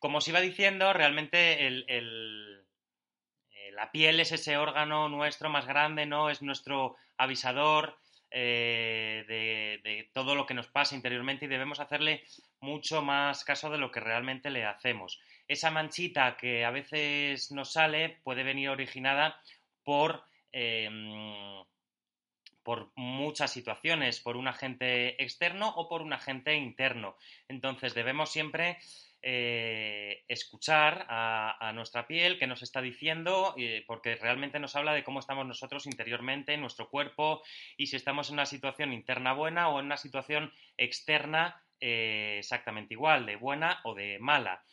Como os iba diciendo, realmente eh, la piel es ese órgano nuestro más grande, ¿no? Es nuestro avisador eh, de, todo lo que nos pasa interiormente y debemos hacerle mucho más caso de lo que realmente le hacemos. Esa manchita que a veces nos sale puede venir originada por, por muchas situaciones, por un agente externo o por un agente interno. Entonces debemos siempre eh, escuchar a, nuestra piel, que nos está diciendo, eh, porque realmente nos habla de cómo estamos nosotros interiormente, en nuestro cuerpo, y si estamos en una situación interna buena o en una situación externa eh, exactamente igual, de buena o de mala.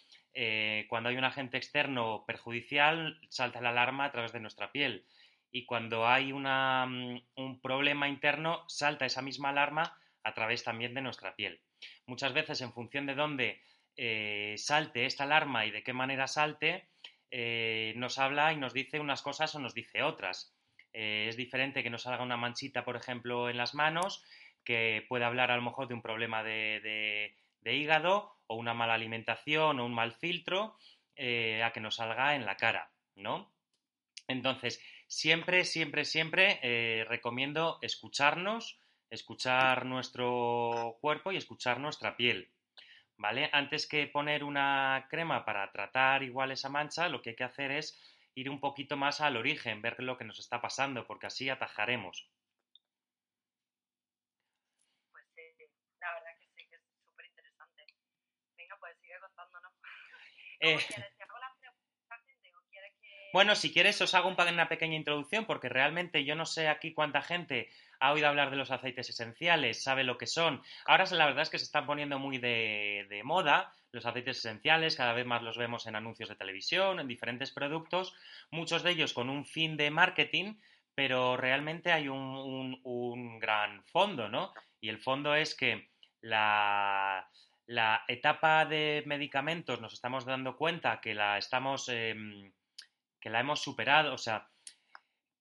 Cuando hay un agente externo perjudicial, salta la alarma a través de nuestra piel. Y cuando hay una, mm, un problema interno, salta esa misma alarma a través también de nuestra piel. Muchas veces, en función de dónde eh, salte esta alarma y de qué manera salte, eh, nos habla y nos dice unas cosas o nos dice otras. Eh, es diferente que nos salga una manchita, por ejemplo, en las manos, que puede hablar a lo mejor de un problema de, de, de hígado o una mala alimentación o un mal filtro, a que nos salga en la cara, ¿no? Entonces, siempre, siempre, siempre recomiendo escucharnos, escuchar nuestro cuerpo y escuchar nuestra piel. ¿Vale? Antes que poner una crema para tratar igual esa mancha, lo que hay que hacer es ir un poquito más al origen, ver lo que nos está pasando, porque así atajaremos. Pues sí, la verdad que sí, que es súper interesante. Venga, pues sigue contándonos. Eh. Bueno, si quieres os hago una pequeña introducción, porque realmente yo no sé aquí cuánta gente ha oído hablar de los aceites esenciales, sabe lo que son. Ahora la verdad es que se están poniendo muy de, moda los aceites esenciales, cada vez más los vemos en anuncios de televisión, en diferentes productos, muchos de ellos con un fin de marketing, pero realmente hay un, gran fondo, ¿no? Y el fondo es que la, etapa de medicamentos nos estamos dando cuenta que la estamos, eh, que la hemos superado, o sea,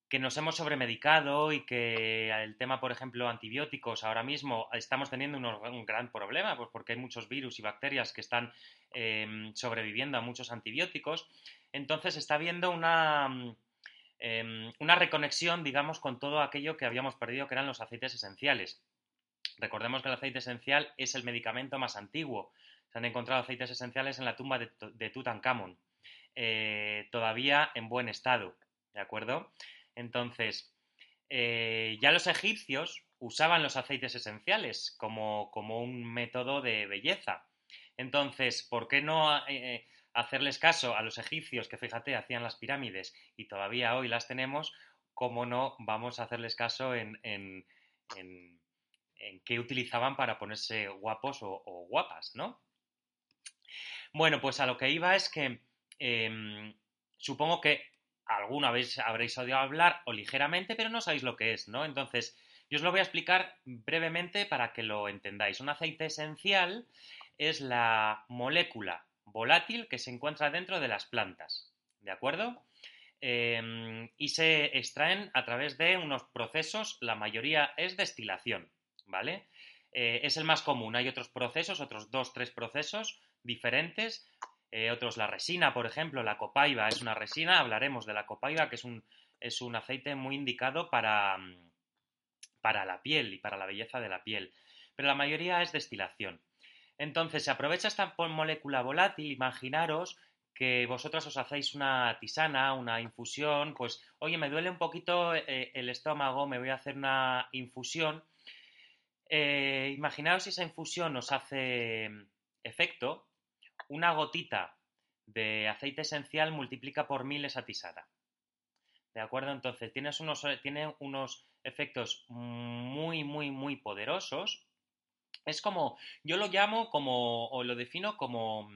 que nos hemos sobremedicado y que el tema, por ejemplo, antibióticos, ahora mismo estamos teniendo un gran problema, pues porque hay muchos virus y bacterias que están eh, sobreviviendo a muchos antibióticos. Entonces está habiendo una, eh, una reconexión, digamos, con todo aquello que habíamos perdido, que eran los aceites esenciales. Recordemos que el aceite esencial es el medicamento más antiguo. Se han encontrado aceites esenciales en la tumba de, de Tutankamón, eh, todavía en buen estado, ¿de acuerdo? Entonces, eh, ya los egipcios usaban los aceites esenciales como, como, un método de belleza. Entonces, ¿por qué no eh, hacerles caso a los egipcios que, fíjate, hacían las pirámides y todavía hoy las tenemos? ¿Cómo no vamos a hacerles caso en, en, en, qué utilizaban para ponerse guapos o, guapas, ¿no? Bueno, pues a lo que iba es que eh, supongo que alguna vez habréis oído hablar o ligeramente, pero no sabéis lo que es, ¿no? Entonces, yo os lo voy a explicar brevemente para que lo entendáis. Un aceite esencial es la molécula volátil que se encuentra dentro de las plantas, ¿de acuerdo? Eh, y se extraen a través de unos procesos, la mayoría es destilación, ¿vale? Eh, es el más común, hay otros procesos, otros dos, tres procesos diferentes, eh, otros la resina, por ejemplo, la copaiba es una resina, hablaremos de la copaiba, que es un, es un aceite muy indicado para, para la piel y para la belleza de la piel, pero la mayoría es destilación. Entonces, se aprovecha esta molécula volátil, imaginaros que vosotros os hacéis una tisana, una infusión, pues, oye, me duele un poquito eh, el estómago, me voy a hacer una infusión. Eh, imaginaos si esa infusión os hace efecto, una gotita de aceite esencial multiplica por mil esa tisana. ¿De acuerdo? Entonces, tienes unos, tiene unos efectos muy, muy, muy poderosos. Es como, yo lo llamo como, o lo defino como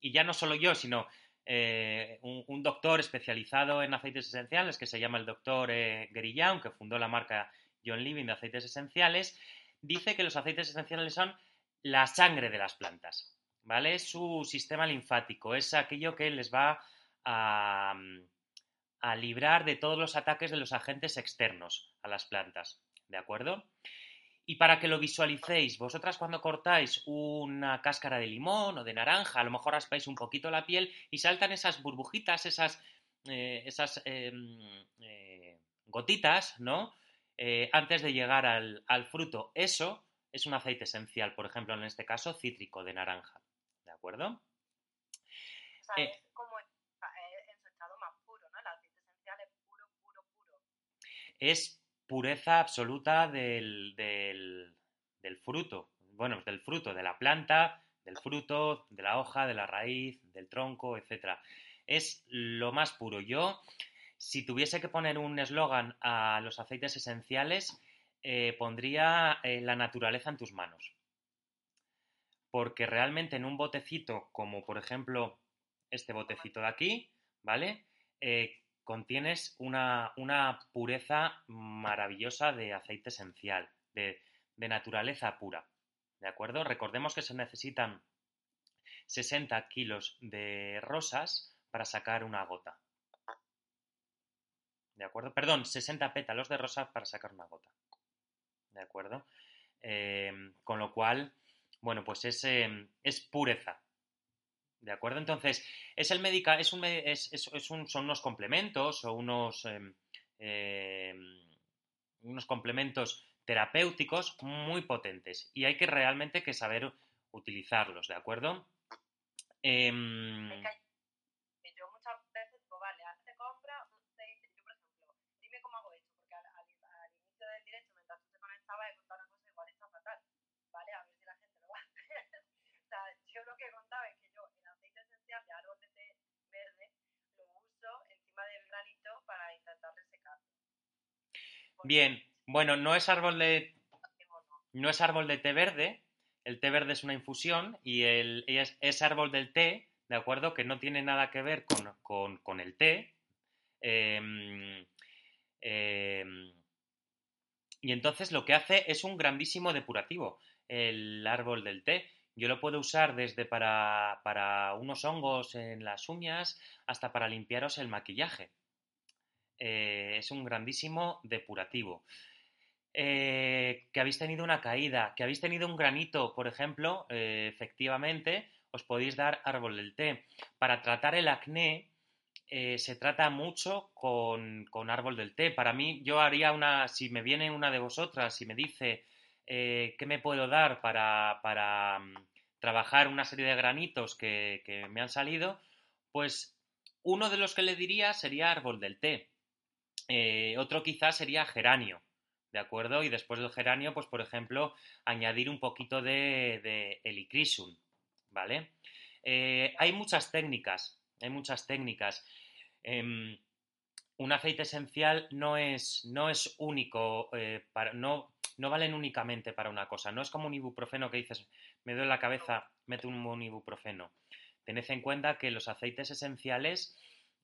y ya no solo yo, sino eh, un, un doctor especializado en aceites esenciales que se llama el doctor eh, Gary Young, que fundó la marca John Living de aceites esenciales, dice que los aceites esenciales son la sangre de las plantas, ¿vale? Su sistema linfático, es aquello que les va a, a librar de todos los ataques de los agentes externos a las plantas, ¿de acuerdo? Y para que lo visualicéis, vosotras cuando cortáis una cáscara de limón o de naranja, a lo mejor raspáis un poquito la piel y saltan esas burbujitas, esas, eh, eh, eh, gotitas, ¿no? Antes de llegar al, fruto. Eso es un aceite esencial, por ejemplo, en este caso, cítrico de naranja. ¿De acuerdo? O sea, es como en su estado más puro, ¿no? El aceite esencial es puro, puro, puro. Es pureza absoluta del, del, del, fruto, bueno, del fruto, de la planta, del fruto, de la hoja, de la raíz, del tronco, etc. Es lo más puro. Yo, si tuviese que poner un eslogan a los aceites esenciales, eh, pondría eh, la naturaleza en tus manos. Porque realmente en un botecito, como por ejemplo este botecito de aquí, ¿vale? Eh, contienes una, una, pureza maravillosa de aceite esencial, de, de, naturaleza pura. ¿De acuerdo? Recordemos que se necesitan 60 kilos de rosas para sacar una gota. ¿De acuerdo? Perdón, 60 pétalos de rosa para sacar una gota. ¿De acuerdo? Eh, con lo cual, bueno, pues es, eh, es pureza, ¿De acuerdo? Entonces, es el medica, es un, es, es, un, son unos complementos o unos, eh, eh, unos complementos terapéuticos muy potentes y hay que realmente que saber utilizarlos, ¿de acuerdo? Eh, que yo muchas veces digo, vale, hazte compra un aceite, yo por ejemplo, dime cómo hago esto, porque al, al, al inicio del directo, mientras tú te conectabas, he contado una cosa igual está fatal, ¿vale? A ver si la gente lo va a hacer. o sea, yo lo que he contado es que yo de árbol de té verde lo uso encima del granito para intentar resecarlo. Bien, bueno, no es árbol de no es árbol de té verde, el té verde es una infusión y el, es, árbol del té, ¿de acuerdo? Que no tiene nada que ver con, con, con el té. Eh, eh, y entonces lo que hace es un grandísimo depurativo, el árbol del té. Yo lo puedo usar desde para, para, unos hongos en las uñas hasta para limpiaros el maquillaje. Eh, es un grandísimo depurativo. Eh, que habéis tenido una caída, que habéis tenido un granito, por ejemplo, eh, efectivamente, os podéis dar árbol del té. Para tratar el acné, se trata mucho con, árbol del té. Para mí, yo haría una, si me viene una de vosotras y me dice, qué me puedo dar para, um, trabajar una serie de granitos que, me han salido, pues uno de los que le diría sería árbol del té. Eh, otro quizás sería geranio, ¿de acuerdo? Y después del geranio, pues por ejemplo, añadir un poquito de, de helicrisum, ¿vale? Eh, hay muchas técnicas, hay muchas técnicas. Eh, un aceite esencial no es, no es único, eh, para, no, no valen únicamente para una cosa. No es como un ibuprofeno que dices, me duele la cabeza, mete un ibuprofeno. Tened en cuenta que los aceites esenciales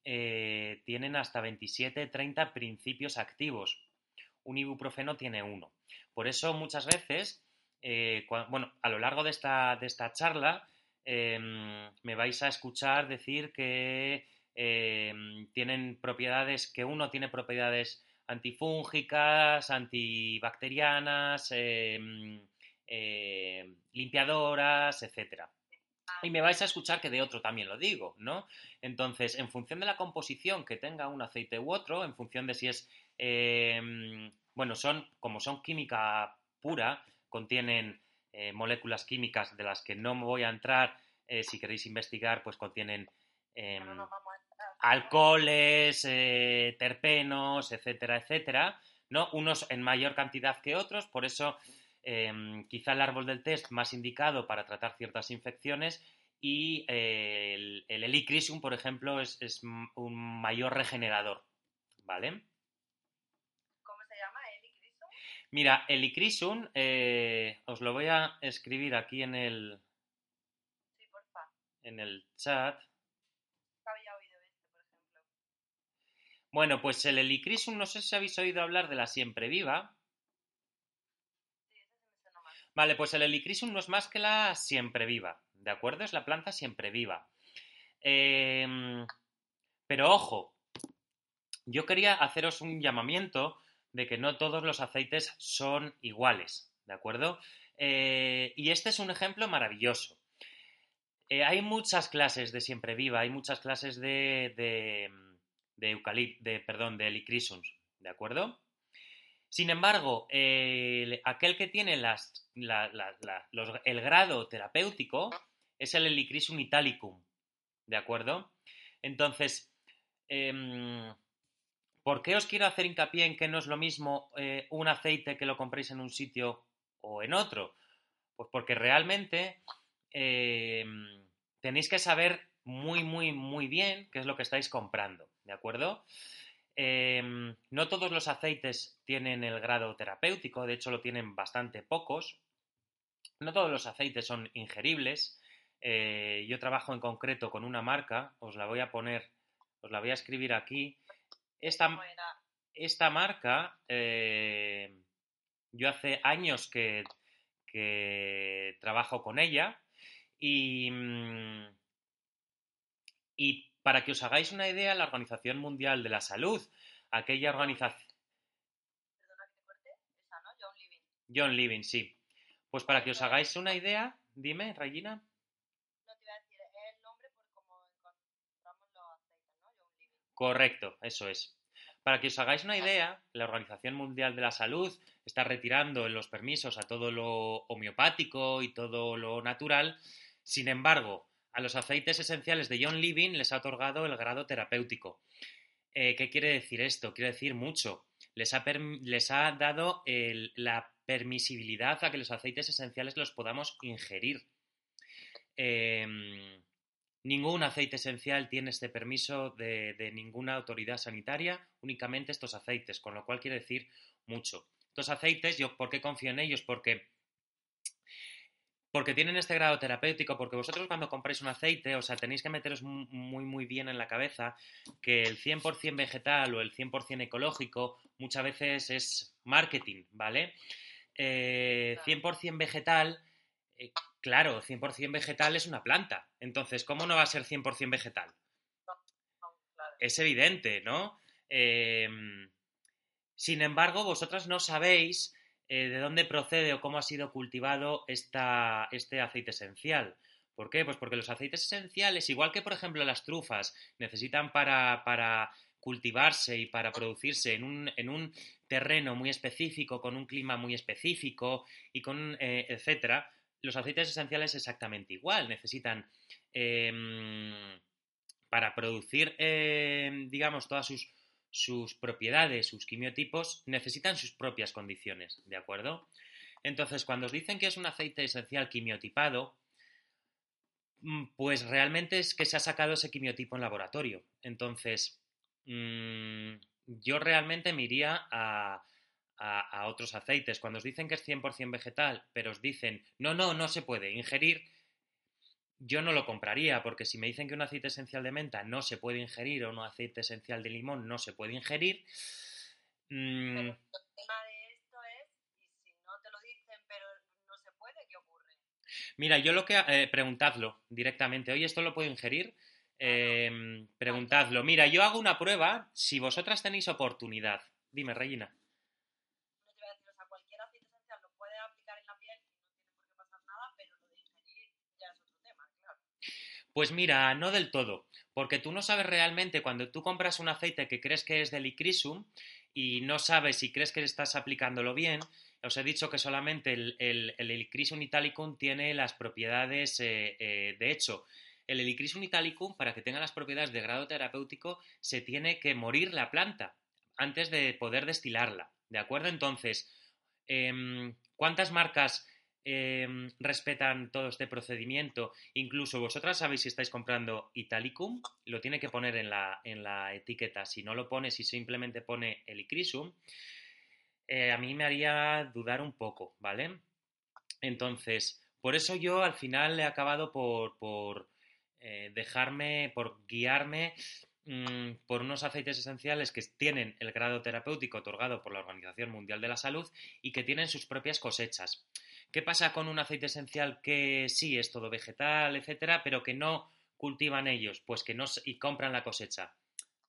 eh, tienen hasta 27, 30 principios activos. Un ibuprofeno tiene uno. Por eso muchas veces, eh, bueno, a lo largo de esta, de esta charla, eh, me vais a escuchar decir que eh, tienen propiedades, que uno tiene propiedades antifúngicas, antibacterianas, eh, eh, limpiadoras, etcétera. Y me vais a escuchar que de otro también lo digo, ¿no? Entonces, en función de la composición que tenga un aceite u otro, en función de si es, eh, bueno, son, como son química pura, contienen eh, moléculas químicas de las que no me voy a entrar, eh, si queréis investigar, pues contienen em, alcoholes, eh, terpenos, etcétera, etcétera, ¿no? Unos en mayor cantidad que otros, por eso eh, quizá el árbol del té es más indicado para tratar ciertas infecciones y eh, el, el por ejemplo, es, es, un mayor regenerador, ¿vale? ¿Cómo se llama? ¿Helicrisum? Mira, helicrisum, eh, os lo voy a escribir aquí en el... Sí, porfa. en el chat. Bueno, pues el Helichrysum, no sé si habéis oído hablar de la siempre viva. Sí, ese sí me suena más. Vale, pues el Helichrysum no es más que la siempre viva, ¿de acuerdo? Es la planta siempre viva. Em, pero ojo, yo quería haceros un llamamiento de que no todos los aceites son iguales, ¿de acuerdo? Eh, y este es un ejemplo maravilloso. Eh, hay muchas clases de siempre viva, hay muchas clases de, de, de de, perdón, de helichrysums, ¿de acuerdo? Sin embargo, el- aquel que tiene el grado terapéutico es el Helichrysum italicum, ¿de acuerdo? Entonces, em, ¿por qué os quiero hacer hincapié en que no es lo mismo eh, un aceite que lo compréis en un sitio o en otro? Pues porque realmente em, tenéis que saber muy, muy, muy bien qué es lo que estáis comprando, ¿de acuerdo? Em, no todos los aceites tienen el grado terapéutico, de hecho lo tienen bastante pocos. No todos los aceites son ingeribles. Eh, yo trabajo en concreto con una marca, os la voy a poner, os la voy a escribir aquí. Esta, marca, eh, yo hace años que, que trabajo con ella y, mm, y para que os hagáis una idea, la Organización Mundial de la Salud, aquella organización... Perdona que te corte. Esa, ¿no? John Living. John Living, sí. Pues para que os hagáis una idea, dime, Regina. No te iba a decir, es el nombre por cómo encontramos los aceites, ¿no? John Living. Correcto, eso es. Para que os hagáis una idea, la Organización Mundial de la Salud está retirando los permisos a todo lo homeopático y todo lo natural. Sin embargo, a los aceites esenciales de John Living les ha otorgado el grado terapéutico. Eh, ¿Qué quiere decir esto? Quiere decir mucho. Les ha, les ha dado la permisibilidad a que los aceites esenciales los podamos ingerir. Em, Ningún aceite esencial tiene este permiso de, de ninguna autoridad sanitaria, únicamente estos aceites, con lo cual quiere decir mucho. Estos aceites, yo ¿por qué confío en ellos? Porque, porque tienen este grado terapéutico, porque vosotros cuando compráis un aceite, o sea, tenéis que meteros mu- muy, muy bien en la cabeza que el 100% vegetal o el 100% ecológico muchas veces es marketing, ¿vale? Eh, 100% vegetal, eh, claro, 100% vegetal es una planta. Entonces, ¿cómo no va a ser 100% vegetal? Es evidente, ¿no? Eh, sin embargo, vosotras no sabéis eh, de dónde procede o cómo ha sido cultivado esta, este aceite esencial. ¿Por qué? Pues porque los aceites esenciales, igual que por ejemplo las trufas, necesitan para, para cultivarse y para producirse en un, en un terreno muy específico, con un clima muy específico y con eh, etcétera, los aceites esenciales exactamente igual. Necesitan em, para producir, em, digamos, todas sus, sus propiedades, sus quimiotipos, necesitan sus propias condiciones, ¿de acuerdo? Entonces, cuando os dicen que es un aceite esencial quimiotipado, mm, pues realmente es que se ha sacado ese quimiotipo en laboratorio. Entonces, mm, yo realmente me iría a, a- a otros aceites. Cuando os dicen que es 100% vegetal, pero os dicen, no, no, no se puede ingerir, yo no lo compraría, porque si me dicen que un aceite esencial de menta no se puede ingerir o un aceite esencial de limón no se puede ingerir, mm, Pero el tema de esto es, y si no te lo dicen, pero no se puede, ¿qué ocurre? Mira, yo lo que... eh, preguntadlo directamente. Oye, ¿esto lo puedo ingerir? Eh, preguntadlo. Mira, yo hago una prueba si vosotras tenéis oportunidad. Dime, Regina. No te voy a decir, o sea, cualquier aceite esencial lo puedes aplicar en la piel y no tiene por qué pasar nada, pero lo de ingerir ya es otro tema, claro. Pues mira, no del todo, porque tú no sabes realmente cuando tú compras un aceite que crees que es de Licrisum y no sabes si crees que estás aplicándolo bien. Os he dicho que solamente el, el, italicum tiene las propiedades, eh, eh, de hecho, el Helichrysum italicum, para que tenga las propiedades de grado terapéutico, se tiene que morir la planta antes de poder destilarla, ¿de acuerdo? Entonces, em, ¿cuántas marcas em, respetan todo este procedimiento? Incluso vosotras sabéis si estáis comprando Italicum, lo tiene que poner en la, en la etiqueta. Si no lo pone, si simplemente pone Helichrysum, eh, a mí me haría dudar un poco, ¿vale? Entonces, por eso yo al final he acabado por, por eh, dejarme, por guiarme mm, por unos aceites esenciales que tienen el grado terapéutico otorgado por la Organización Mundial de la Salud y que tienen sus propias cosechas. ¿Qué pasa con un aceite esencial que sí es todo vegetal, etcétera, pero que no cultivan ellos, pues que no y compran la cosecha,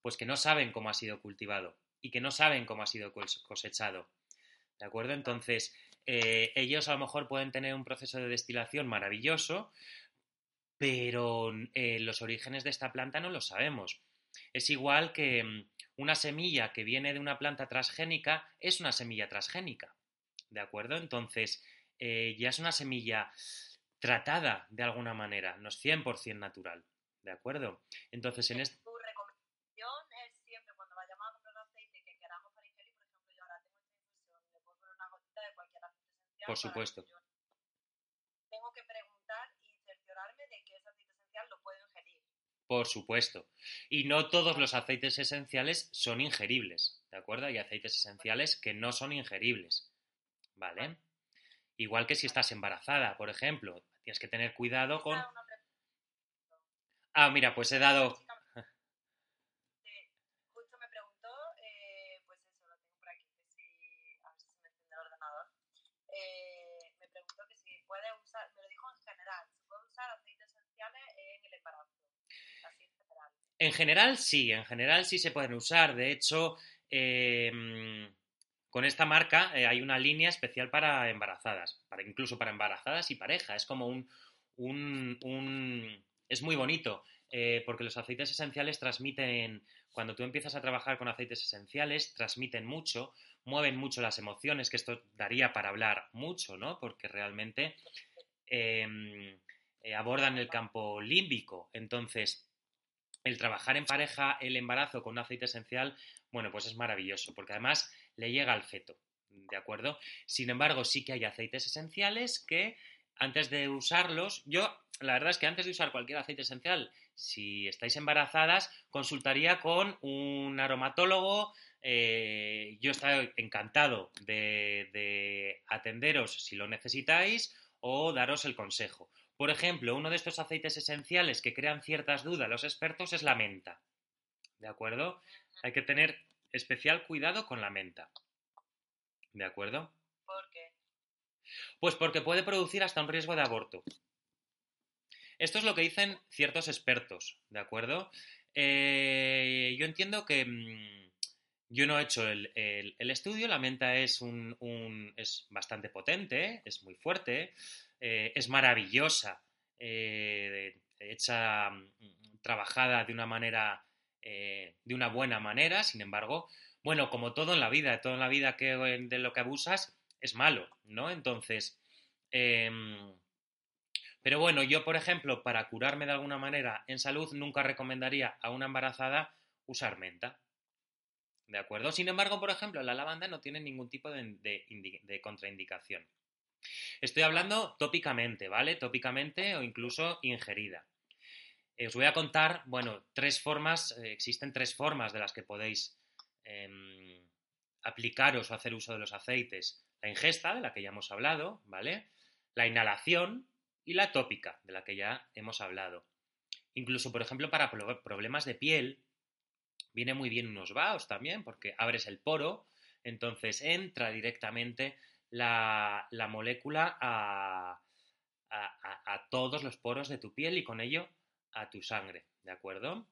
pues que no saben cómo ha sido cultivado y que no saben cómo ha sido cosechado. ¿De acuerdo? Entonces, eh, ellos a lo mejor pueden tener un proceso de destilación maravilloso, pero eh, los orígenes de esta planta no los sabemos. Es igual que mm, una semilla que viene de una planta transgénica es una semilla transgénica. ¿De acuerdo? Entonces, eh, ya es una semilla tratada de alguna manera, no es 100% natural. ¿De acuerdo? Entonces, en este... Por supuesto. Tengo que preguntar y cerciorarme de que ese aceite esencial lo puedo ingerir. Por supuesto. Y no todos los aceites esenciales son ingeribles, ¿de acuerdo? Hay aceites esenciales que no son ingeribles, ¿vale? Igual que si estás embarazada, por ejemplo, tienes que tener cuidado con... Ah, mira, pues he dado... Sí, justo me preguntó, eso, lo tengo por aquí, que si... A ver si se me enciende el ordenador. Me preguntó que si puede usar, me lo dijo en general, si puede usar aceites esenciales en el embarazo. Así en general. En general sí, en general sí se pueden usar. De hecho, eh, con esta marca eh, hay una línea especial para embarazadas, para, incluso para embarazadas y pareja. Es como un... un, es muy bonito, eh, porque los aceites esenciales transmiten, cuando tú empiezas a trabajar con aceites esenciales, transmiten mucho, mueven mucho las emociones, que esto daría para hablar mucho, ¿no? Porque realmente em, eh, abordan el campo límbico. Entonces, el trabajar en pareja el embarazo con un aceite esencial, bueno, pues es maravilloso, porque además le llega al feto, ¿de acuerdo? Sin embargo, sí que hay aceites esenciales que antes de usarlos, yo la verdad es que antes de usar cualquier aceite esencial, si estáis embarazadas, consultaría con un aromatólogo. Eh, yo estoy encantado de, de atenderos si lo necesitáis o daros el consejo. Por ejemplo, uno de estos aceites esenciales que crean ciertas dudas los expertos es la menta. ¿De acuerdo? Hay que tener especial cuidado con la menta. ¿De acuerdo? ¿Por qué? Pues porque puede producir hasta un riesgo de aborto. Esto es lo que dicen ciertos expertos, ¿de acuerdo? Eh, yo entiendo que mm, yo no he hecho el, estudio, la menta es, un, es bastante potente, es muy fuerte, eh, es maravillosa, eh, hecha, mm, trabajada de una manera eh, de una buena manera, sin embargo, bueno, como todo en la vida, todo en la vida que, de lo que abusas es malo, ¿no? Entonces, em, pero bueno, yo, por ejemplo, para curarme de alguna manera en salud, nunca recomendaría a una embarazada usar menta. ¿De acuerdo? Sin embargo, por ejemplo, la lavanda no tiene ningún tipo de contraindicación. Estoy hablando tópicamente, ¿vale? Tópicamente o incluso ingerida. Os voy a contar, bueno, tres formas, eh, existen tres formas de las que podéis em, aplicaros o hacer uso de los aceites. La ingesta, de la que ya hemos hablado, ¿vale? La inhalación y la tópica, de la que ya hemos hablado. Incluso, por ejemplo, para problemas de piel, viene muy bien unos vaos también, porque abres el poro, entonces entra directamente la, molécula a, a todos los poros de tu piel y con ello a tu sangre, ¿de acuerdo?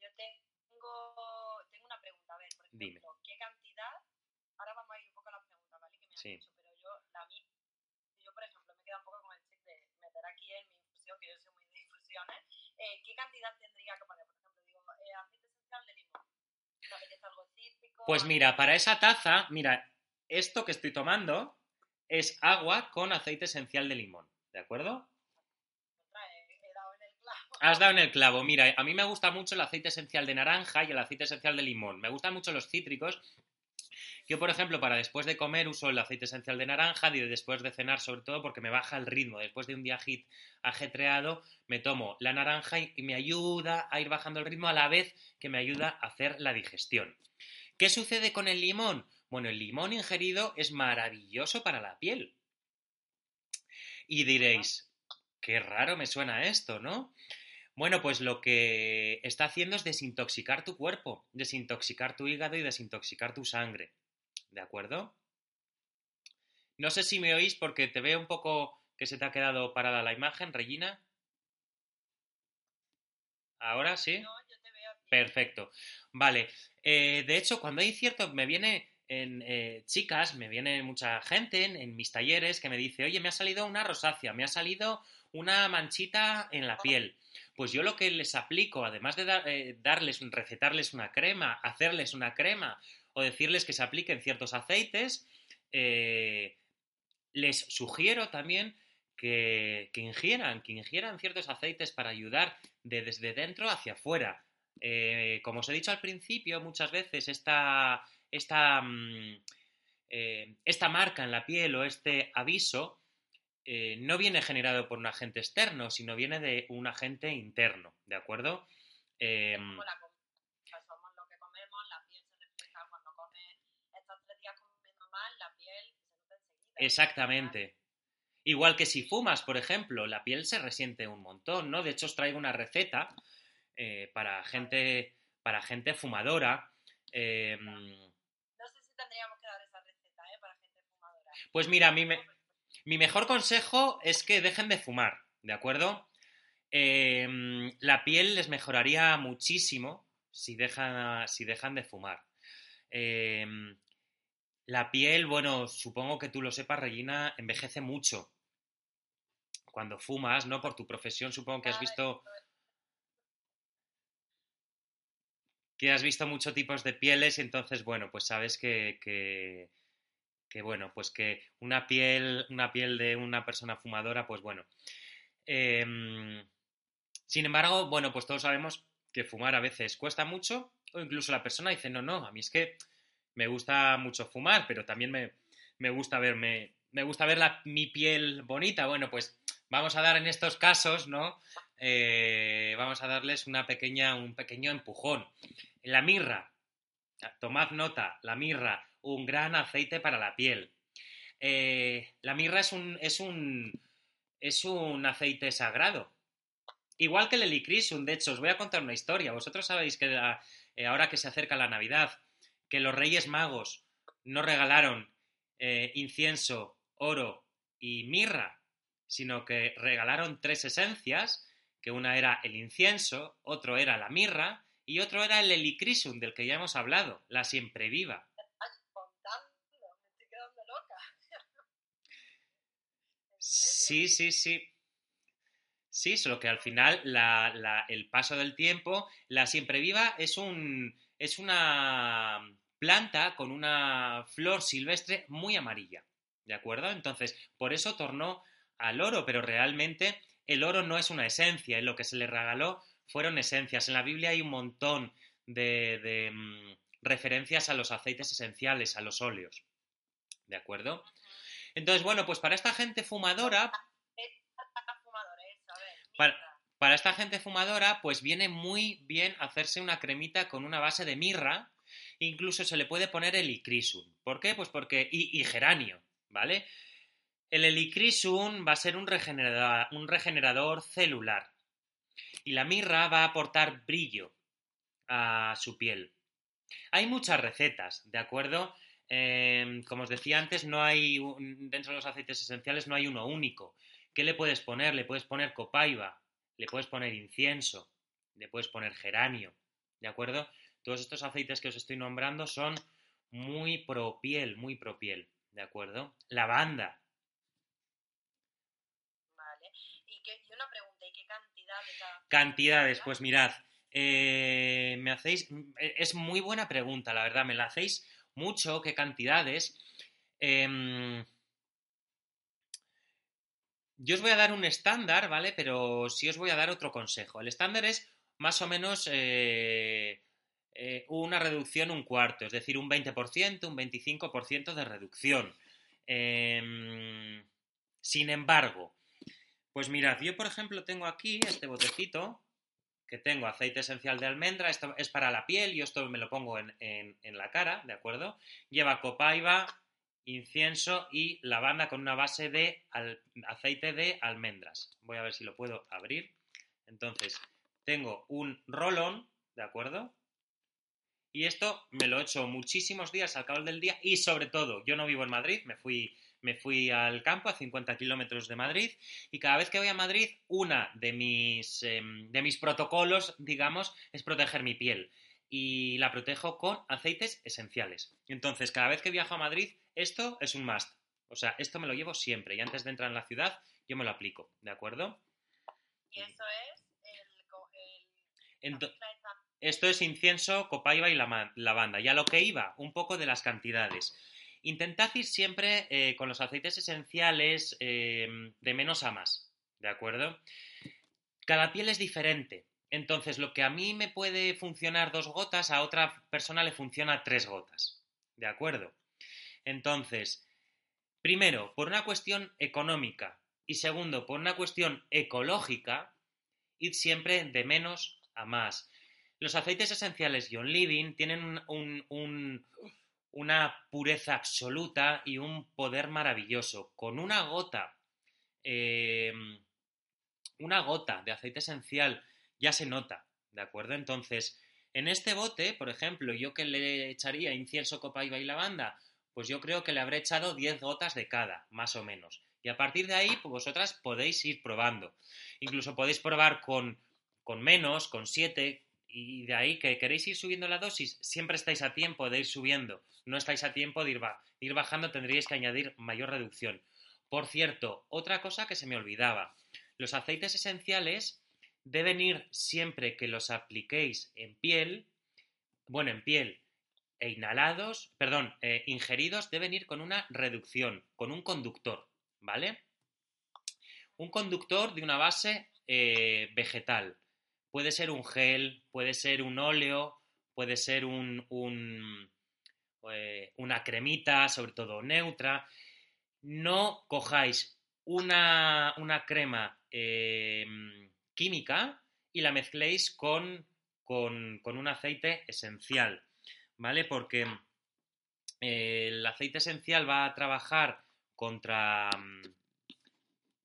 Yo tengo, tengo una pregunta, a ver, por ejemplo, ¿qué cantidad? Ahora vamos a ir un poco a las preguntas, ¿vale? Que me sí. han dicho, pero yo, la mía, yo por ejemplo me queda un poco con el chip de meter aquí en mi infusión, que yo soy muy de infusiones, eh, ¿qué cantidad tendría que poner? Por ejemplo, digo, eh, aceite esencial de limón. ¿Sabes algo cítrico? Pues mira, para esa taza, mira, esto que estoy tomando es agua con aceite esencial de limón, ¿de acuerdo? Has dado en el clavo. Mira, a mí me gusta mucho el aceite esencial de naranja y el aceite esencial de limón. Me gustan mucho los cítricos. Yo, por ejemplo, para después de comer uso el aceite esencial de naranja y después de cenar, sobre todo porque me baja el ritmo. Después de un día ajetreado, me tomo la naranja y me ayuda a ir bajando el ritmo a la vez que me ayuda a hacer la digestión. ¿Qué sucede con el limón? Bueno, el limón ingerido es maravilloso para la piel. Y diréis, qué raro me suena esto, ¿no? Bueno, pues lo que está haciendo es desintoxicar tu cuerpo, desintoxicar tu hígado y desintoxicar tu sangre. ¿De acuerdo? No sé si me oís porque te veo un poco que se te ha quedado parada la imagen, Regina. ¿Ahora sí? No, yo te veo. bien. Perfecto. Vale. Eh, de hecho, cuando hay cierto, me viene en eh, chicas, me viene mucha gente en, en mis talleres que me dice, oye, me ha salido una rosácea, me ha salido una manchita en la piel. Pues yo lo que les aplico, además de eh, darles, recetarles una crema, hacerles una crema o decirles que se apliquen ciertos aceites, eh, les sugiero también que, que ingieran, que ingieran ciertos aceites para ayudar de desde dentro hacia afuera. Eh, como os he dicho al principio, muchas veces esta, esta, mm, esta marca en la piel o este aviso eh, no viene generado por un agente externo, sino viene de un agente interno, ¿de acuerdo? Eh, somos lo que comemos, la piel se refleja cuando comes estos tres días comiendo mal, la piel se enseguida. Exactamente. Igual que si fumas, por ejemplo, la piel se resiente un montón, ¿no? De hecho, os traigo una receta eh, para gente, para gente fumadora. eh, No sé si tendríamos que dar esa receta, ¿eh? Para gente fumadora. pues mira, a mí me, mi mejor consejo es que dejen de fumar, ¿de acuerdo? Eh, la piel les mejoraría muchísimo si dejan, si dejan de fumar. Eh, la piel, bueno, supongo que tú lo sepas, Regina, envejece mucho. Cuando fumas, ¿no? Por tu profesión, supongo que has visto que has visto muchos tipos de pieles y entonces, bueno, pues sabes que, que, que, bueno, pues que una piel, una piel de una persona fumadora, pues bueno. Em, sin embargo, bueno, pues todos sabemos que fumar a veces cuesta mucho o incluso la persona dice, no, no, a mí es que me gusta mucho fumar, pero también me, me gusta verme, me gusta ver la- mi piel bonita. Bueno, pues vamos a dar en estos casos, ¿no? Eh, vamos a darles una pequeña, un pequeño empujón. La mirra, tomad nota, la mirra, un gran aceite para la piel. Eh, la mirra es un, es un, es un aceite sagrado. Igual que el helicrisum, de hecho, os voy a contar una historia. Vosotros sabéis que eh, ahora que se acerca la Navidad, que los Reyes Magos no regalaron eh, incienso, oro y mirra, sino que regalaron tres esencias, que una era el incienso, otro era la mirra y otro era el helicrisum, del que ya hemos hablado, la siempre viva. Ay, contando, me estoy quedando loca. ¿En serio? Sí, sí, sí. Sí, solo que al final el paso del tiempo, la siempre viva es un es una planta con una flor silvestre muy amarilla, ¿de acuerdo? Entonces, por eso tornó al oro, pero realmente el oro no es una esencia, y lo que se le regaló fueron esencias. En la Biblia hay un montón de, de, mm, referencias a los aceites esenciales, a los óleos, ¿de acuerdo? Entonces, bueno, pues para esta gente fumadora, Para. Para- esta gente fumadora, pues viene muy bien hacerse una cremita con una base de mirra. Incluso se le puede poner helicrisum. ¿Por qué? Pues porque. Y, y geranio, ¿vale? El helicrisum va a ser un regenerador, un regenerador celular. Y la mirra va a aportar brillo a su piel. Hay muchas recetas, ¿de acuerdo? Eh, como os decía antes, no hay dentro de los aceites esenciales no hay uno único. ¿Qué le puedes poner? Le puedes poner copaiba, le puedes poner incienso, le puedes poner geranio, ¿de acuerdo? Todos estos aceites que os estoy nombrando son muy pro piel, muy pro piel, ¿de acuerdo? Lavanda. Vale. Y, qué- y una pregunta, ¿y qué cantidad de cada Cantidades, pues mirad, eh, me hacéis, es muy buena pregunta, la verdad, me la hacéis mucho, ¿qué cantidades? Em, yo os voy a dar un estándar, ¿vale? Pero sí os voy a dar otro consejo. El estándar es más o menos eh, eh, una reducción un cuarto, es decir, un 20%, un 25% de reducción. Em, sin embargo, pues mirad, yo por ejemplo tengo aquí este botecito que tengo aceite esencial de almendra, esto es para la piel, yo esto me lo pongo en, en- en la cara, ¿de acuerdo? Lleva copaiba, incienso y lavanda con una base de al- aceite de almendras. Voy a ver si lo puedo abrir. Entonces, tengo un rolón, ¿de acuerdo? Y esto me lo he hecho muchísimos días al cabo del día y sobre todo, yo no vivo en Madrid, me fui, me fui al campo a 50 kilómetros de Madrid y cada vez que voy a Madrid, una de mis, em, de mis protocolos, digamos, es proteger mi piel y la protejo con aceites esenciales. Entonces, cada vez que viajo a Madrid, esto es un must. O sea, esto me lo llevo siempre y antes de entrar en la ciudad yo me lo aplico, ¿de acuerdo? Y eso es el... el Esto es incienso, copaiba y lavanda. Y a lo que iba, un poco de las cantidades. Intentad ir siempre eh, con los aceites esenciales eh, de menos a más, ¿de acuerdo? Cada piel es diferente. Entonces, lo que a mí me puede funcionar dos gotas, a otra persona le funciona tres gotas, ¿de acuerdo? Entonces, primero, por una cuestión económica y segundo, por una cuestión ecológica, id siempre de menos a más. Los aceites esenciales John Living tienen un- una pureza absoluta y un poder maravilloso. Con una gota, eh, una gota de aceite esencial ya se nota, ¿de acuerdo? Entonces, en este bote, por ejemplo, yo que le echaría incienso, copaiba y lavanda, pues yo creo que le habré echado 10 gotas de cada, más o menos. Y a partir de ahí, pues vosotras podéis ir probando. Incluso podéis probar con, con menos, con 7, y de ahí que queréis ir subiendo la dosis, siempre estáis a tiempo de ir subiendo. No estáis a tiempo de ir, ba- ir bajando, tendríais que añadir mayor reducción. Por cierto, otra cosa que se me olvidaba. Los aceites esenciales deben ir siempre que los apliquéis en piel, bueno, en piel e inhalados, perdón, eh, ingeridos, deben ir con una reducción, con un conductor, ¿vale? Un conductor de una base eh, vegetal. Puede ser un gel, puede ser un óleo, puede ser un, eh, una cremita, sobre todo neutra. No cojáis una, una crema eh, química y la mezcléis con, con, un aceite esencial, ¿vale? Porque eh, el aceite esencial va a trabajar contra,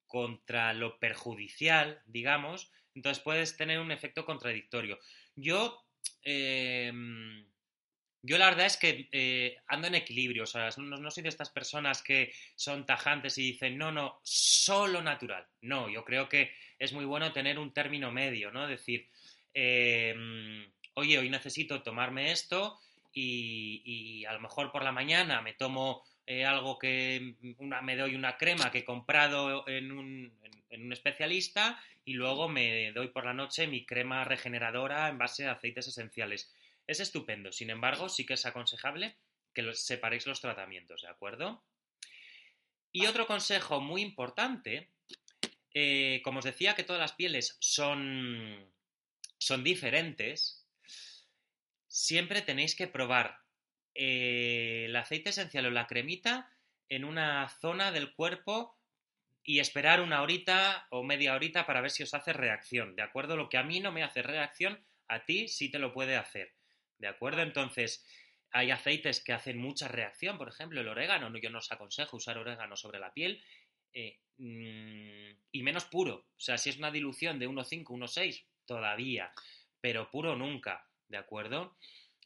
contra lo perjudicial, digamos, entonces puedes tener un efecto contradictorio. Yo, eh, yo la verdad es que eh, ando en equilibrio, o sea, no, no soy de estas personas que son tajantes y dicen, no, no, solo natural. No, yo creo que es muy bueno tener un término medio, ¿no? Decir, eh, oye, hoy necesito tomarme esto y, y a lo mejor por la mañana me tomo eh, algo que una, me doy una crema que he comprado en un, en un especialista y luego me doy por la noche mi crema regeneradora en base a aceites esenciales. Es estupendo, sin embargo, sí que es aconsejable que separéis los tratamientos, ¿de acuerdo? Y otro consejo muy importante, eh, como os decía que todas las pieles son, son diferentes, siempre tenéis que probar eh, el aceite esencial o la cremita en una zona del cuerpo y esperar una horita o media horita para ver si os hace reacción, ¿de acuerdo? Lo que a mí no me hace reacción, a ti sí te lo puede hacer, ¿de acuerdo? Entonces, hay aceites que hacen mucha reacción, por ejemplo, el orégano, yo no os aconsejo usar orégano sobre la piel, eh, mmm, y menos puro, o sea, si es una dilución de 1,5, 1,6, todavía, pero puro nunca, ¿de acuerdo?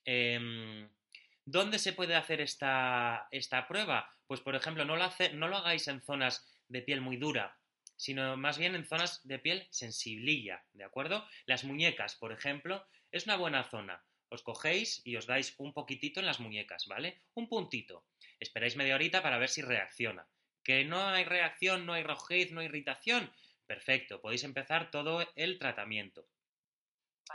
Eh, ¿Dónde se puede hacer esta, esta prueba? Pues, por ejemplo, no lo, hace, no lo hagáis en zonas de piel muy dura, sino más bien en zonas de piel sensiblilla, ¿de acuerdo? Las muñecas, por ejemplo, es una buena zona. Os cogéis y os dais un poquitito en las muñecas, ¿vale? Un puntito. Esperáis media horita para ver si reacciona. Que no hay reacción, no hay rojez, no hay irritación. Perfecto, podéis empezar todo el tratamiento.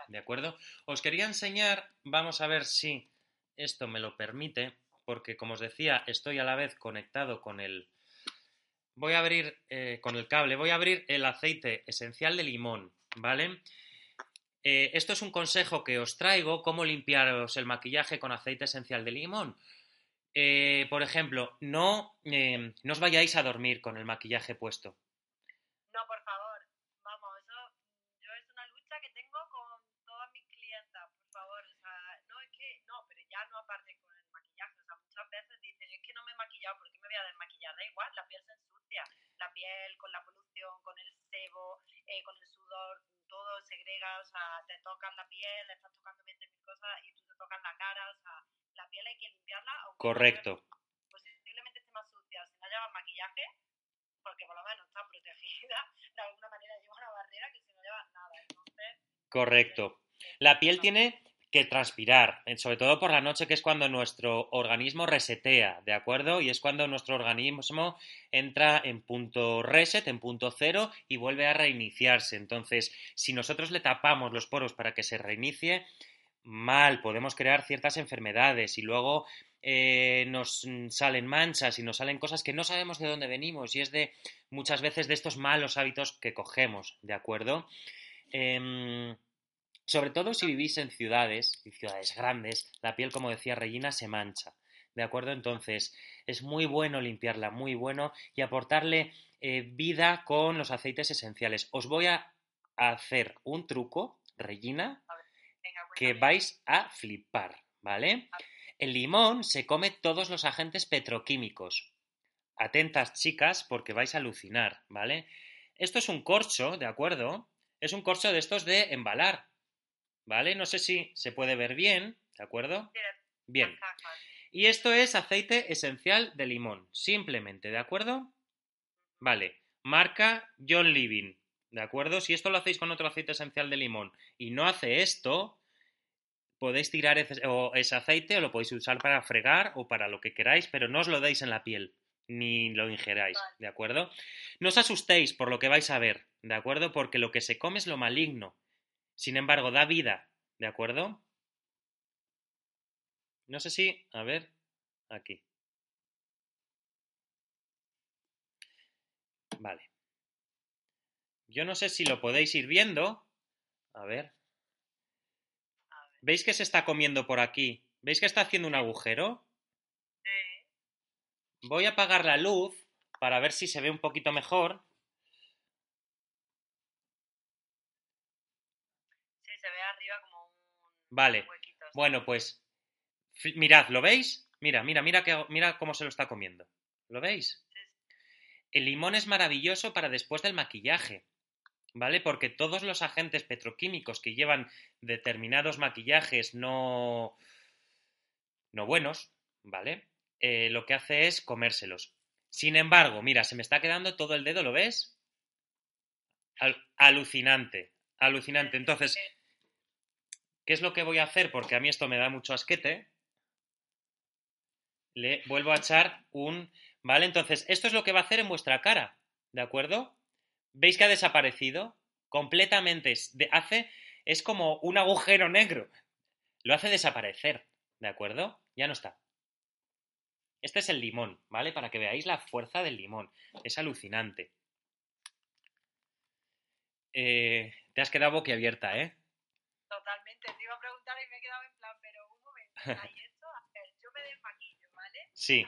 ¿De acuerdo? Os quería enseñar, vamos a ver si esto me lo permite, porque como os decía, estoy a la vez conectado con el, voy a abrir eh, con el cable, voy a abrir el aceite esencial de limón, ¿vale? Eh, esto es un consejo que os traigo, cómo limpiaros el maquillaje con aceite esencial de limón. Eh, por ejemplo, no, no os vayáis a dormir con el maquillaje puesto. No, por favor, vamos, eso yo es una lucha que tengo con todas mis clientas, por favor, o sea, no es que, no, pero ya no aparte con el maquillaje, o sea, muchas veces dicen, es que no me he maquillado, ¿por qué me voy a desmaquillar? Da igual, la piel se ensucia, la piel con la polución, con el sebo, eh, con el sudor, todo segrega o sea, te tocan la piel, le estás tocando 20.000 cosas y tú te tocas la cara, o sea, la piel hay que limpiarla. Correcto. Posiblemente esté más sucia si no llevas maquillaje, porque por lo menos está protegida, de alguna manera lleva una barrera que si no llevas nada, entonces... Correcto. La piel tiene que transpirar, eh, sobre todo por la noche, que es cuando nuestro organismo resetea, ¿de acuerdo? Y es cuando nuestro organismo entra en punto reset, en punto cero, y vuelve a reiniciarse. Entonces, si nosotros le tapamos los poros para que se reinicie, mal, podemos crear ciertas enfermedades y luego eh, nos salen manchas y nos salen cosas que no sabemos de dónde venimos y es de muchas veces de estos malos hábitos que cogemos, ¿de acuerdo? Em, sobre todo si vivís en ciudades, y ciudades grandes, la piel, como decía Regina, se mancha. ¿De acuerdo? Entonces, es muy bueno limpiarla, muy bueno, y aportarle eh, vida con los aceites esenciales. Os voy a hacer un truco, Regina, Venga, que vais a flipar, ¿vale? El limón se come todos los agentes petroquímicos. Atentas, chicas, porque vais a alucinar, ¿vale? Esto es un corcho, ¿de acuerdo? Es un corcho de estos de embalar, ¿vale? No sé si se puede ver bien, ¿de acuerdo? Bien. Y esto es aceite esencial de limón, simplemente, ¿de acuerdo? Vale, marca John Living, ¿de acuerdo? Si esto lo hacéis con otro aceite esencial de limón y no hace esto, podéis tirar ese, o ese aceite o lo podéis usar para fregar o para lo que queráis, pero no os lo deis en la piel ni lo ingeráis. ¿de acuerdo? No os asustéis por lo que vais a ver, ¿de acuerdo? Porque lo que se come es lo maligno. Sin embargo, da vida, ¿de acuerdo? No sé si, a ver, aquí. Vale. Yo no sé si lo podéis ir viendo. A ver. ¿Veis que se está comiendo por aquí? ¿Veis que está haciendo un agujero? Voy a apagar la luz para ver si se ve un poquito mejor. Sí, se ve arriba como un Vale. Bueno, pues mirad, ¿lo veis? Mira, mira, mira, que, mira cómo se lo está comiendo. ¿Lo veis? El limón es maravilloso para después del maquillaje, ¿vale? Porque todos los agentes petroquímicos que llevan determinados maquillajes no, no buenos, ¿vale? Eh, lo que hace es comérselos. Sin embargo, mira, se me está quedando todo el dedo, ¿lo ves? Al- alucinante, alucinante. Entonces, ¿qué es lo que voy a hacer? Porque a mí esto me da mucho asquete. Le vuelvo a echar un... ¿Vale? Entonces, esto es lo que va a hacer en vuestra cara. ¿De acuerdo? ¿Veis que ha desaparecido? Completamente. hace... Es como un agujero negro. Lo hace desaparecer. ¿De acuerdo? Ya no está. Este es el limón, ¿vale? Para que veáis la fuerza del limón. Es alucinante. Eh, te has quedado boquiabierta, ¿eh? Totalmente. Te iba a preguntar y me he quedado en plan, pero un momento. Ahí esto, a ver, yo me desmaquillo, ¿vale? Sí.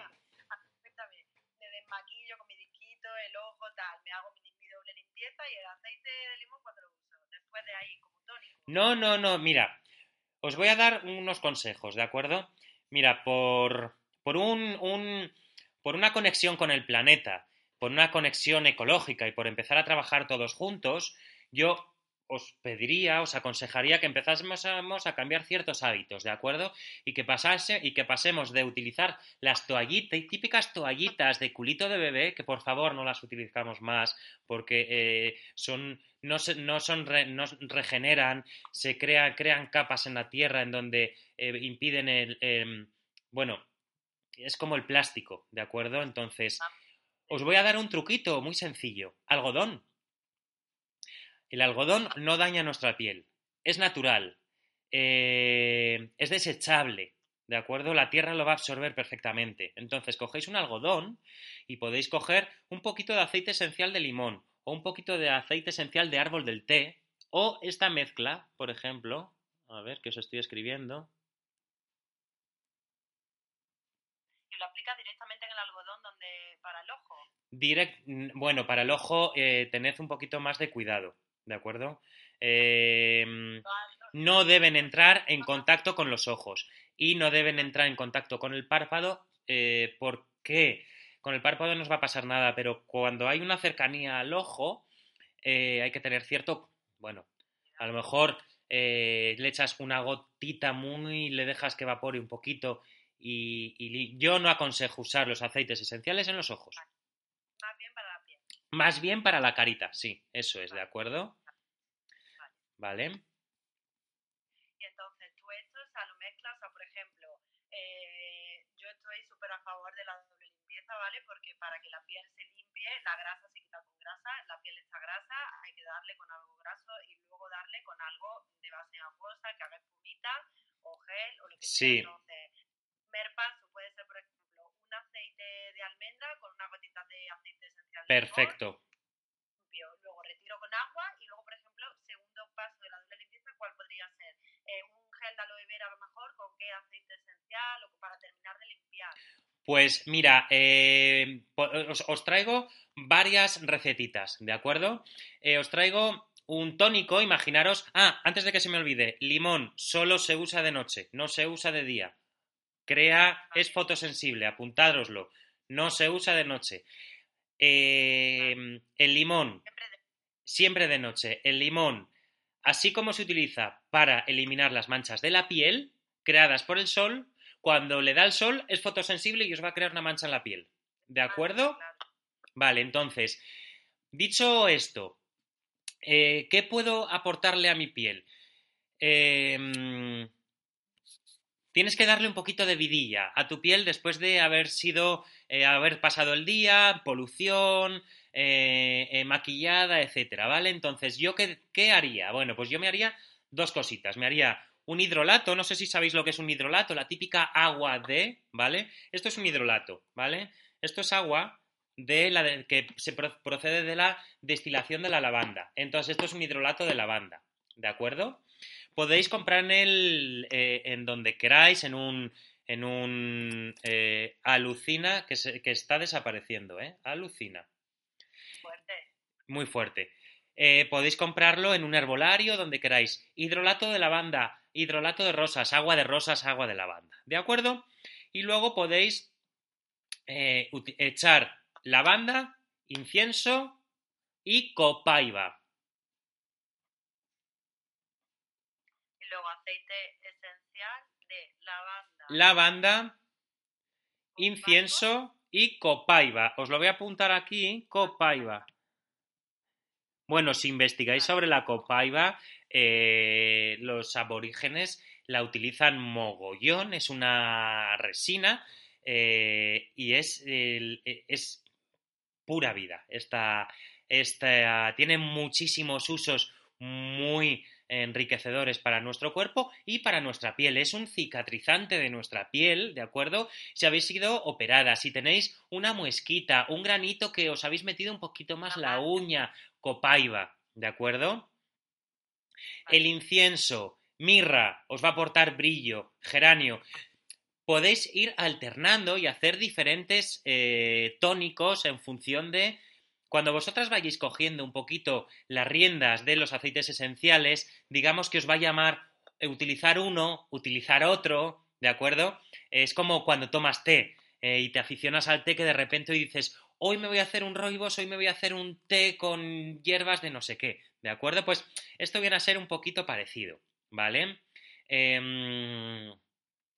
Cuéntame, me desmaquillo con mi disquito, el ojo, tal, me hago mi, mi doble limpieza y el aceite de limón cuando lo uso. Después de ahí, como tónico. No, no, no, mira, os voy a dar unos consejos, ¿de acuerdo? Mira, por, por, un, un- por una conexión con el planeta, por una conexión ecológica y por empezar a trabajar todos juntos, yo os pediría, os aconsejaría que empezásemos a, cambiar ciertos hábitos, ¿de acuerdo? Y que, pasase, y que pasemos de utilizar las toallitas, típicas toallitas de culito de bebé, que por favor no las utilizamos más, porque eh, son, no, se- no, son re- no regeneran, se crea, crean capas en la tierra en donde eh, impiden el... em, bueno, es como el plástico, ¿de acuerdo? Entonces, os voy a dar un truquito muy sencillo. Algodón. El algodón no daña nuestra piel. Es natural. eh, es desechable. ¿De acuerdo? La tierra lo va a absorber perfectamente. Entonces, cogéis un algodón y podéis coger un poquito de aceite esencial de limón o un poquito de aceite esencial de árbol del té o esta mezcla, por ejemplo. A ver, que os estoy escribiendo. Y lo aplicas directamente en el algodón donde para el ojo. Direct, bueno, para el ojo, eh, tened un poquito más de cuidado, ¿de acuerdo? Eh, no deben entrar en contacto con los ojos y no deben entrar en contacto con el párpado eh, porque con el párpado no os va a pasar nada, pero cuando hay una cercanía al ojo eh, hay que tener cierto, bueno, A lo mejor eh, le echas una gotita muy, le dejas que evapore un poquito y, y yo no aconsejo usar los aceites esenciales en los ojos. Más bien para la piel. Más bien para la carita, sí, eso es, ¿de acuerdo? Vale. Y entonces tú esto, o sea, lo mezclas, o sea, por ejemplo, eh, yo estoy súper a favor de la doble limpieza, ¿vale? Porque para que la piel se limpie, la grasa se quita con grasa, la piel está grasa, hay que darle con algo graso y luego darle con algo de base acuosa que haga espumita o gel o lo que Sí. sea. Entonces, merpas o puede ser, por ejemplo, aceite de almendra con una gotita de aceite esencial de limón, Perfecto. limpio. Luego retiro con agua y luego, por ejemplo, segundo paso de la doble limpieza, ¿cuál podría ser? Eh, un gel de aloe vera a lo mejor, con qué aceite esencial o para terminar de limpiar. Pues mira, eh, os, os traigo varias recetitas, ¿de acuerdo? Eh, os traigo un tónico, imaginaros. Ah, antes de que se me olvide, limón solo se usa de noche, no se usa de día. Crea, es fotosensible, apuntádoslo. No se usa de noche. Eh, el limón, Siempre de noche. El limón, así como se utiliza para eliminar las manchas de la piel creadas por el sol, cuando le da el sol es fotosensible y os va a crear una mancha en la piel. ¿De acuerdo? claro. Vale, entonces, dicho esto, eh, ¿qué puedo aportarle a mi piel? Eh, tienes que darle un poquito de vidilla a tu piel después de haber sido, eh, haber pasado el día, polución, eh, eh, maquillada, etcétera, ¿vale? Entonces, ¿yo qué, qué haría? Bueno, pues yo me haría dos cositas. Me haría un hidrolato, no sé si sabéis lo que es un hidrolato, la típica agua de, ¿vale? Esto es un hidrolato, ¿vale? Esto es agua de la que se pro- procede de la destilación de la lavanda. Entonces, esto es un hidrolato de lavanda, ¿de acuerdo? Podéis comprar en el eh, en donde queráis, en un en un eh, alucina que, se- que está desapareciendo, ¿eh? Alucina, Fuerte. muy fuerte. Eh, podéis comprarlo en un herbolario donde queráis. Hidrolato de lavanda, hidrolato de rosas, agua de rosas, agua de lavanda. ¿De acuerdo? Y luego podéis eh, echar lavanda, incienso y copaiba. Y luego aceite esencial de lavanda. Lavanda, incienso y copaiba. Os lo voy a apuntar aquí, copaiba. Bueno, si investigáis sobre la copaiba, eh, los aborígenes la utilizan mogollón, es una resina eh, y es, es pura vida. Esta, esta tiene muchísimos usos muy enriquecedores para nuestro cuerpo y para nuestra piel. Es un cicatrizante de nuestra piel, ¿de acuerdo? Si habéis sido operadas, si tenéis una muesquita, un granito que os habéis metido un poquito más la uña, copaiba, ¿de acuerdo? El incienso, mirra, os va a aportar brillo, geranio. Podéis ir alternando y hacer diferentes eh, tónicos en función de cuando vosotras vayáis cogiendo un poquito las riendas de los aceites esenciales, digamos que os va a llamar eh, utilizar uno, utilizar otro, ¿de acuerdo? Es como cuando tomas té eh, y te aficionas al té que de repente hoy dices, hoy me voy a hacer un roibos, hoy me voy a hacer un té con hierbas de no sé qué, ¿de acuerdo? Pues esto viene a ser un poquito parecido, ¿vale? Em,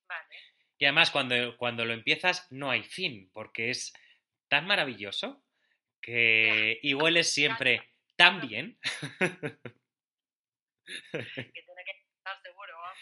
Vale. y además, cuando, cuando lo empiezas, no hay fin, porque es tan maravilloso que y hueles siempre tan bien. Que tiene que estar seguro, vamos.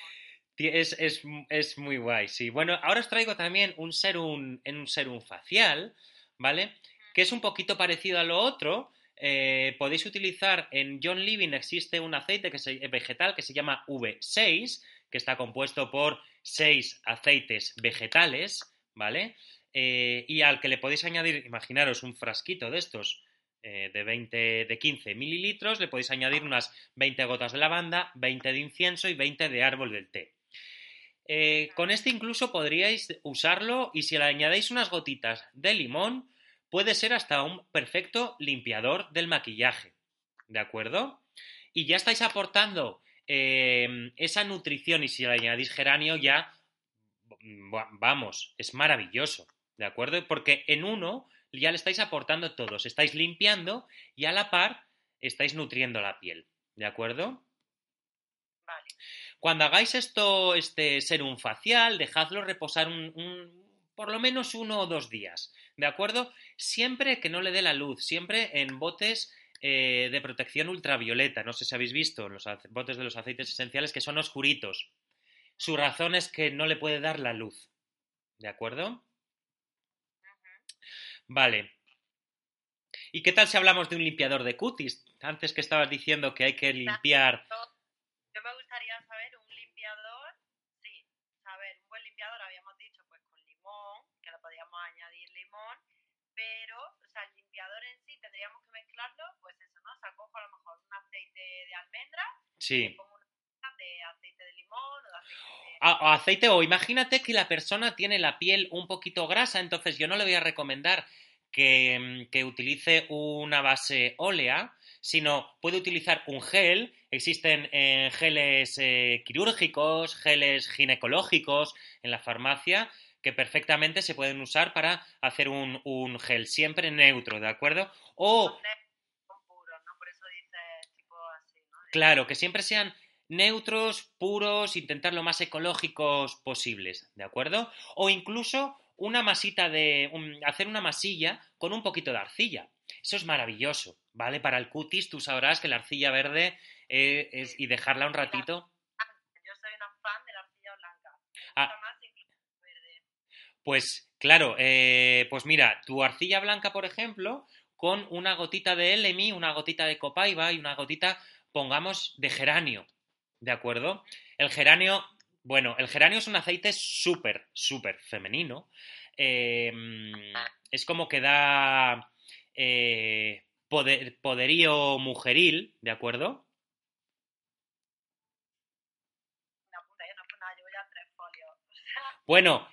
Ti- Es, es, es muy guay, sí. Bueno, ahora os traigo también un serum, en un serum facial, ¿vale? Que es un poquito parecido a lo otro. Eh, podéis utilizar en John Living existe un aceite que se, vegetal que se llama V6, que está compuesto por seis aceites vegetales, ¿vale? Eh, y al que le podéis añadir, imaginaros un frasquito de estos eh, de 20, de 15 mililitros, le podéis añadir unas 20 gotas de lavanda, 20 de incienso y 20 de árbol del té. Eh, con este incluso podríais usarlo y si le añadéis unas gotitas de limón, puede ser hasta un perfecto limpiador del maquillaje. ¿De acuerdo? Y ya estáis aportando esa nutrición y si le añadís geranio ya, va- vamos, es maravilloso. ¿De acuerdo? Porque en uno ya le estáis aportando todos, estáis limpiando y a la par estáis nutriendo la piel. ¿De acuerdo? Vale. Cuando hagáis esto, este serum facial, dejadlo reposar un, un- por lo menos uno o dos días, ¿de acuerdo? Siempre que no le dé la luz, siempre en botes eh, de protección ultravioleta. No sé si habéis visto los botes de los aceites esenciales que son oscuritos. Su razón es que no le puede dar la luz, ¿de acuerdo? Vale. ¿Y qué tal si hablamos de un limpiador de cutis? Antes que estabas diciendo que hay que limpiar. Yo me gustaría saber un limpiador, sí, saber un buen limpiador, habíamos dicho, pues con limón, que le podíamos añadir limón, pero, o sea, el limpiador en sí tendríamos que mezclarlo, pues eso, ¿no? O sea, cojo a lo mejor un aceite de almendra, Sí. pongo una de aceite de limón o de aceite de... A- aceite o imagínate que la persona tiene la piel un poquito grasa, entonces yo no le voy a recomendar que, mm, que utilice una base ólea, sino puede utilizar un gel. Existen eh, geles eh, quirúrgicos, geles ginecológicos en la farmacia que perfectamente se pueden usar para hacer un, un gel siempre neutro, ¿de acuerdo? O Claro, que siempre sean neutros, puros, intentar lo más ecológicos posibles, ¿de acuerdo? O incluso una masita de. un- hacer una masilla con un poquito de arcilla. Eso es maravilloso, ¿vale? Para el cutis tú sabrás que la arcilla verde eh, es, y dejarla un ratito. Yo soy una fan de la arcilla blanca. Ah. más verde. Pues claro, eh, pues mira, tu arcilla blanca, por ejemplo, con una gotita de Elemi, una gotita de copaiba y una gotita, pongamos, de geranio, ¿de acuerdo? El geranio, bueno, el geranio es un aceite súper, súper femenino. Eh, es como que da eh, poder- poderío mujeril, ¿de acuerdo? Bueno,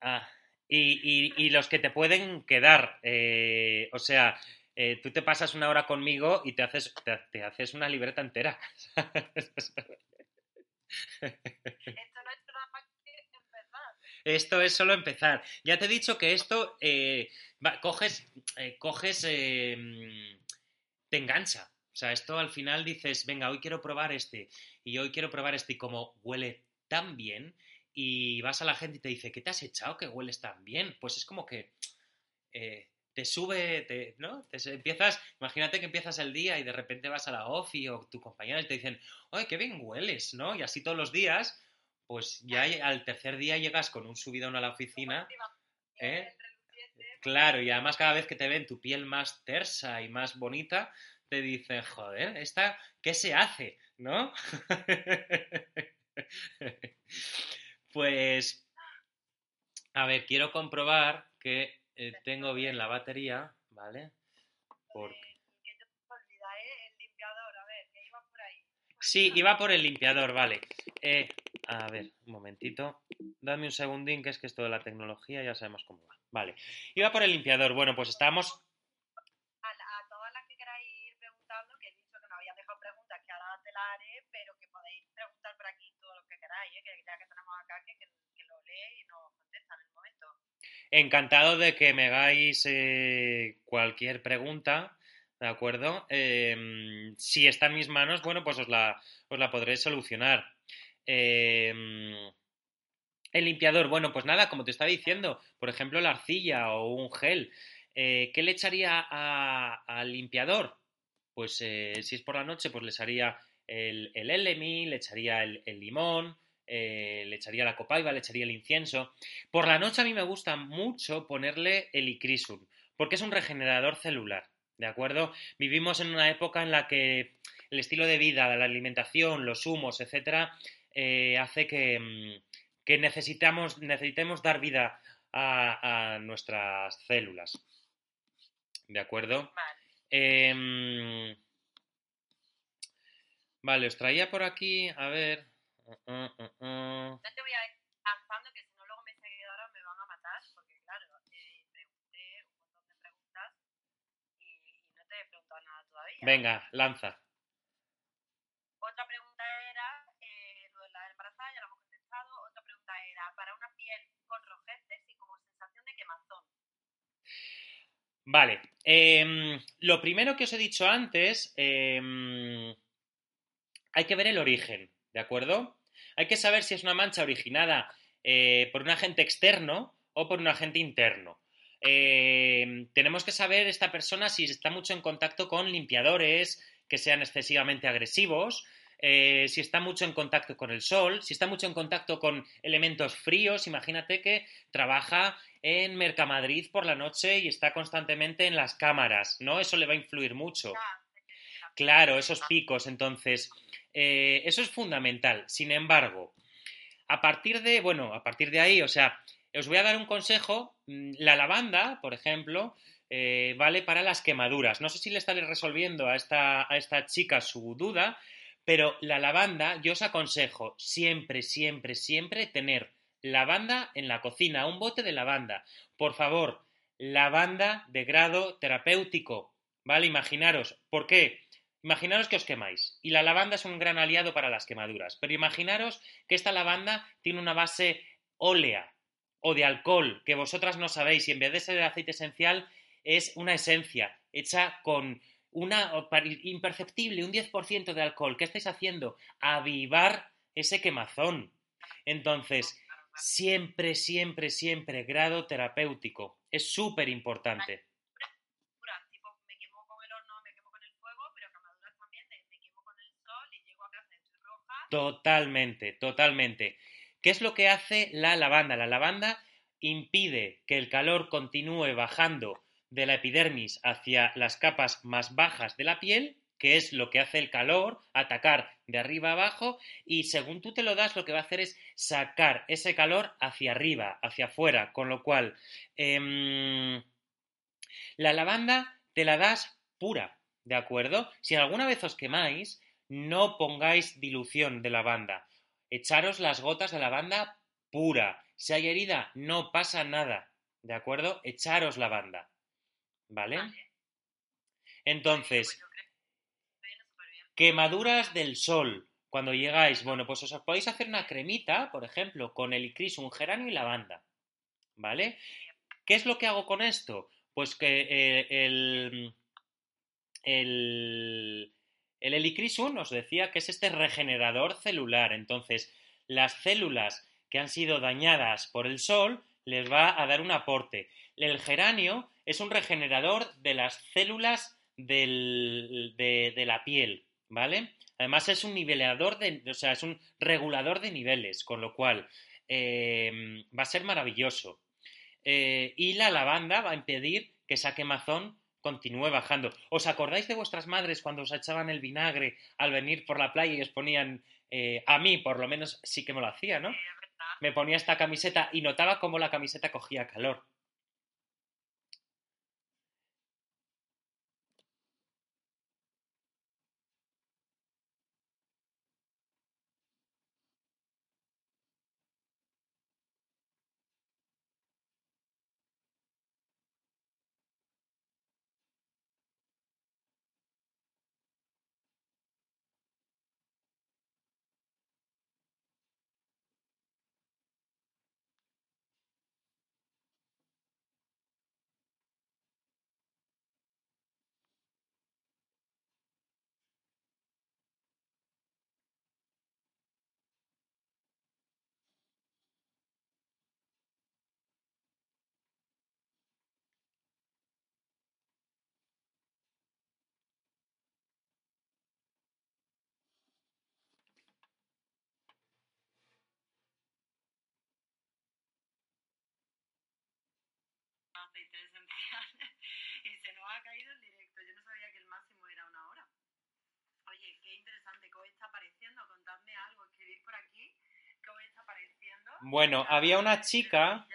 ah, y, y- y los que te pueden quedar, eh, o sea, eh, tú te pasas una hora conmigo y te haces, te, te haces una libreta entera. esto no es nada más que empezar. Esto es solo empezar. Ya te he dicho que esto eh, va- coges, eh, coges, te engancha. O sea, esto al final dices, venga, hoy quiero probar este y hoy quiero probar este y como huele tan bien y vas a la gente y te dice, ¿qué te has echado que hueles tan bien? Pues es como que eh, te sube, te- ¿no? Te empiezas, imagínate que empiezas el día y de repente vas a la ofi o tu compañera y te dicen, ¡ay, qué bien hueles! ¿no? Y así todos los días, pues ya al tercer día llegas con un subidón a la oficina. ¿Eh? Reluciente, Claro, y además cada vez que te ven tu piel más tersa y más bonita, te dicen, joder, ¿esta qué se hace? ¿No? Pues, a ver, quiero comprobar que eh, tengo bien la batería, ¿vale? Porque... que yo me olvidé el limpiador, a ver, que iba por ahí. Sí, iba por el limpiador, vale. Eh, a ver, un momentito. Dame un segundín, que es que esto de la tecnología ya sabemos cómo va. Vale. Iba por el limpiador. Bueno, pues estábamos A, la- a todas las que queráis ir preguntando, que he dicho que no había dejado preguntas, que ahora te las haré, pero que podéis preguntar por aquí que lo y contesta en el momento. Encantado de que me hagáis eh, cualquier pregunta, ¿de acuerdo? Eh, si está en mis manos, bueno, pues os la, os la podré solucionar. Eh, el limpiador, bueno, pues nada, como te estaba diciendo, por ejemplo, la arcilla o un gel. Eh, ¿Qué le echaría al limpiador? Pues eh, si es por la noche, pues le echaría el, el elemi, le echaría el, el limón, eh, le echaría la copaiba, le echaría el incienso. Por la noche a mí me gusta mucho ponerle el icrisum, porque es un regenerador celular, ¿de acuerdo? Vivimos en una época en la que el estilo de vida, la alimentación, los humos, etcétera, eh, hace que, mm, que necesitamos, necesitemos dar vida a, a nuestras células. ¿De acuerdo? Vale. Em, vale, os traía por aquí, a ver. Uh, uh, uh, uh. No te voy a ir lanzando, que si no luego mis seguidoras me van a matar, porque claro, eh, pregunté un montón de preguntas y, y no te he preguntado nada todavía. Venga, lanza. Otra pregunta era, eh, lo de la embarazada ya lo hemos contestado. Otra pregunta era, para una piel con rojeces y como sensación de quemazón. Vale. em, lo primero que os he dicho antes, em, hay que ver el origen, ¿De acuerdo? Hay que saber si es una mancha originada eh, por un agente externo o por un agente interno. Eh, tenemos que saber esta persona si está mucho en contacto con limpiadores que sean excesivamente agresivos, eh, si está mucho en contacto con el sol, si está mucho en contacto con elementos fríos, imagínate que trabaja en Mercamadrid por la noche y está constantemente en las cámaras, ¿no? Eso le va a influir mucho. Claro, esos picos, entonces, eh, eso es fundamental. Sin embargo, a partir de, bueno, a partir de ahí, o sea, os voy a dar un consejo. Mm, la lavanda, por ejemplo, eh, vale para las quemaduras. No sé si le estaré resolviendo a esta, a esta chica su duda, pero la lavanda, yo os aconsejo siempre, siempre, siempre tener lavanda en la cocina, un bote de lavanda. Por favor, lavanda de grado terapéutico, ¿vale? Imaginaros, ¿por qué? Imaginaros que os quemáis y la lavanda es un gran aliado para las quemaduras, pero imaginaros que esta lavanda tiene una base ólea o de alcohol que vosotras no sabéis y en vez de ser aceite esencial es una esencia hecha con una imperceptible, un 10% de alcohol. ¿Qué estáis haciendo? Avivar ese quemazón. Entonces, siempre, siempre, siempre grado terapéutico. Es súper importante. Totalmente, totalmente. ¿Qué es lo que hace la lavanda? La lavanda impide que el calor continúe bajando de la epidermis hacia las capas más bajas de la piel, que es lo que hace el calor, atacar de arriba abajo, y según tú te lo das, lo que va a hacer es sacar ese calor hacia arriba, hacia afuera, con lo cual em, la lavanda te la das pura, ¿de acuerdo? Si alguna vez os quemáis, no pongáis dilución de lavanda. Echaros las gotas de lavanda pura. Si hay herida, no pasa nada. ¿De acuerdo? Echaros lavanda. ¿Vale? Entonces, quemaduras del sol. Cuando llegáis, bueno, pues os podéis hacer una cremita, por ejemplo, con el un geranio y lavanda. ¿Vale? ¿Qué es lo que hago con esto? Pues que eh, el, el, el helicrisum nos decía que es este regenerador celular. Entonces, las células que han sido dañadas por el sol les va a dar un aporte. El geranio es un regenerador de las células de, la piel, ¿vale? Además es un nivelador de, o sea, es un regulador de niveles, con lo cual eh, va a ser maravilloso. Eh, y la lavanda va a impedir que esa quemazón continúe bajando. ¿Os acordáis de vuestras madres cuando os echaban el vinagre al venir por la playa y os ponían, eh, a mí por lo menos sí que me lo hacía, ¿no? Me ponía esta camiseta y notaba cómo la camiseta cogía calor. Aceite esencial y se nos ha caído el directo. Yo no sabía que el máximo era una hora. Oye, qué interesante, ¿qué os está pareciendo? Contadme algo, escribir por aquí, ¿qué os está pareciendo? Bueno, había una chica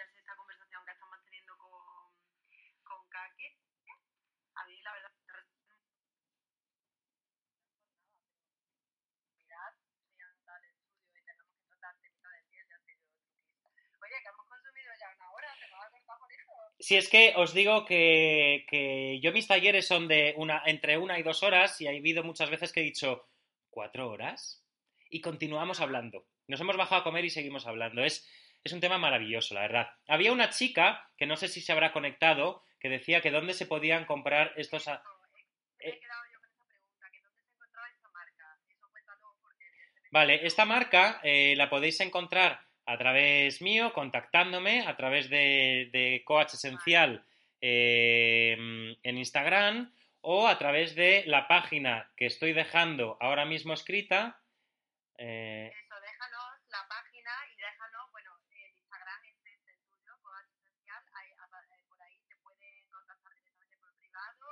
Si es que os digo que, yo mis talleres son de una, entre una y dos horas y ha habido muchas veces que he dicho, ¿cuatro horas? Y continuamos hablando. Nos hemos bajado a comer y seguimos hablando. Es, es un tema maravilloso, la verdad. Había una chica, que no sé si se habrá conectado, que decía que dónde se podían comprar estos... Vale, esta marca eh, la podéis encontrar a través mío, contactándome, a través de, de Coach Esencial eh, en Instagram o a través de la página que estoy dejando ahora mismo escrita. eh, Eso, déjanos la página y déjanos, bueno, el Instagram este es el tuyo, Coach Esencial, ahí, eh, por ahí te pueden contactar directamente por privado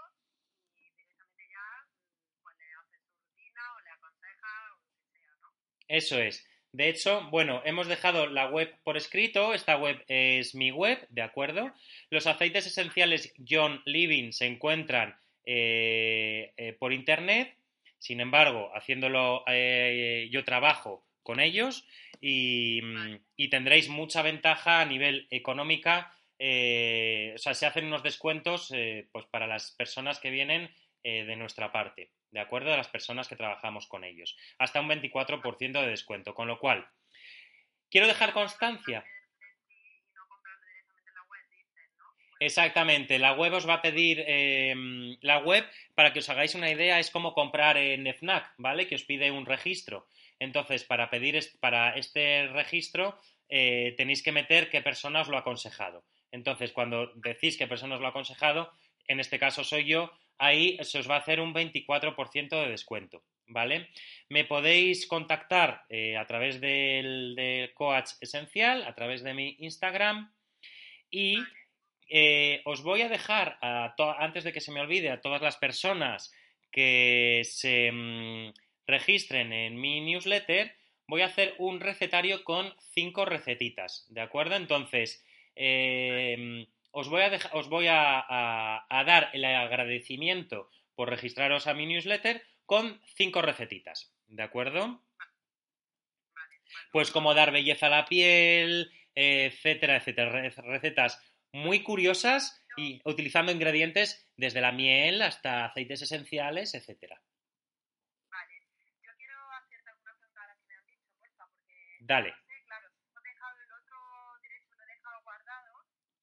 y directamente ya mm, pues le haces su rutina o le aconseja o lo que sea, ¿no? Eso es. De hecho, bueno, hemos dejado la web por escrito. Esta web es mi web, ¿de acuerdo? Los aceites esenciales John Living se encuentran eh, eh, por internet. Sin embargo, haciéndolo, eh, yo trabajo con ellos y, mm, y tendréis mucha ventaja a nivel económica. o sea, se hacen unos descuentos pues para las personas que vienen de nuestra parte, ¿de acuerdo? De las personas que trabajamos con ellos. Hasta un 24% de descuento. Con lo cual, quiero dejar constancia. Exactamente, la web os va a pedir, eh, la web, para que os hagáis una idea, es como comprar en FNAC, ¿vale? Que os pide un registro. Entonces, para pedir para este registro, eh, tenéis que meter qué persona os lo ha aconsejado. Entonces, cuando decís qué persona os lo ha aconsejado, en este caso soy yo, ahí se os va a hacer un 24% de descuento, ¿vale? Me podéis contactar eh, a través del, Coach Esencial, a través de mi Instagram y eh, os voy a dejar, antes de que se me olvide, a todas las personas que se mm, registren en mi newsletter, voy a hacer un recetario con cinco recetitas, ¿de acuerdo? Entonces, eh, os voy, a, deja- os voy a, a- a dar el agradecimiento por registraros a mi newsletter con cinco recetitas, ¿de acuerdo? Pues como dar belleza a la piel, etcétera, etcétera. Re- Recetas muy curiosas y utilizando ingredientes desde la miel hasta aceites esenciales, etcétera. Vale. Yo quiero hacerte alguna pregunta ahora que me han dicho, porfa, porque Dale. no sé, claro, he dejado el otro directo, lo he dejado guardado,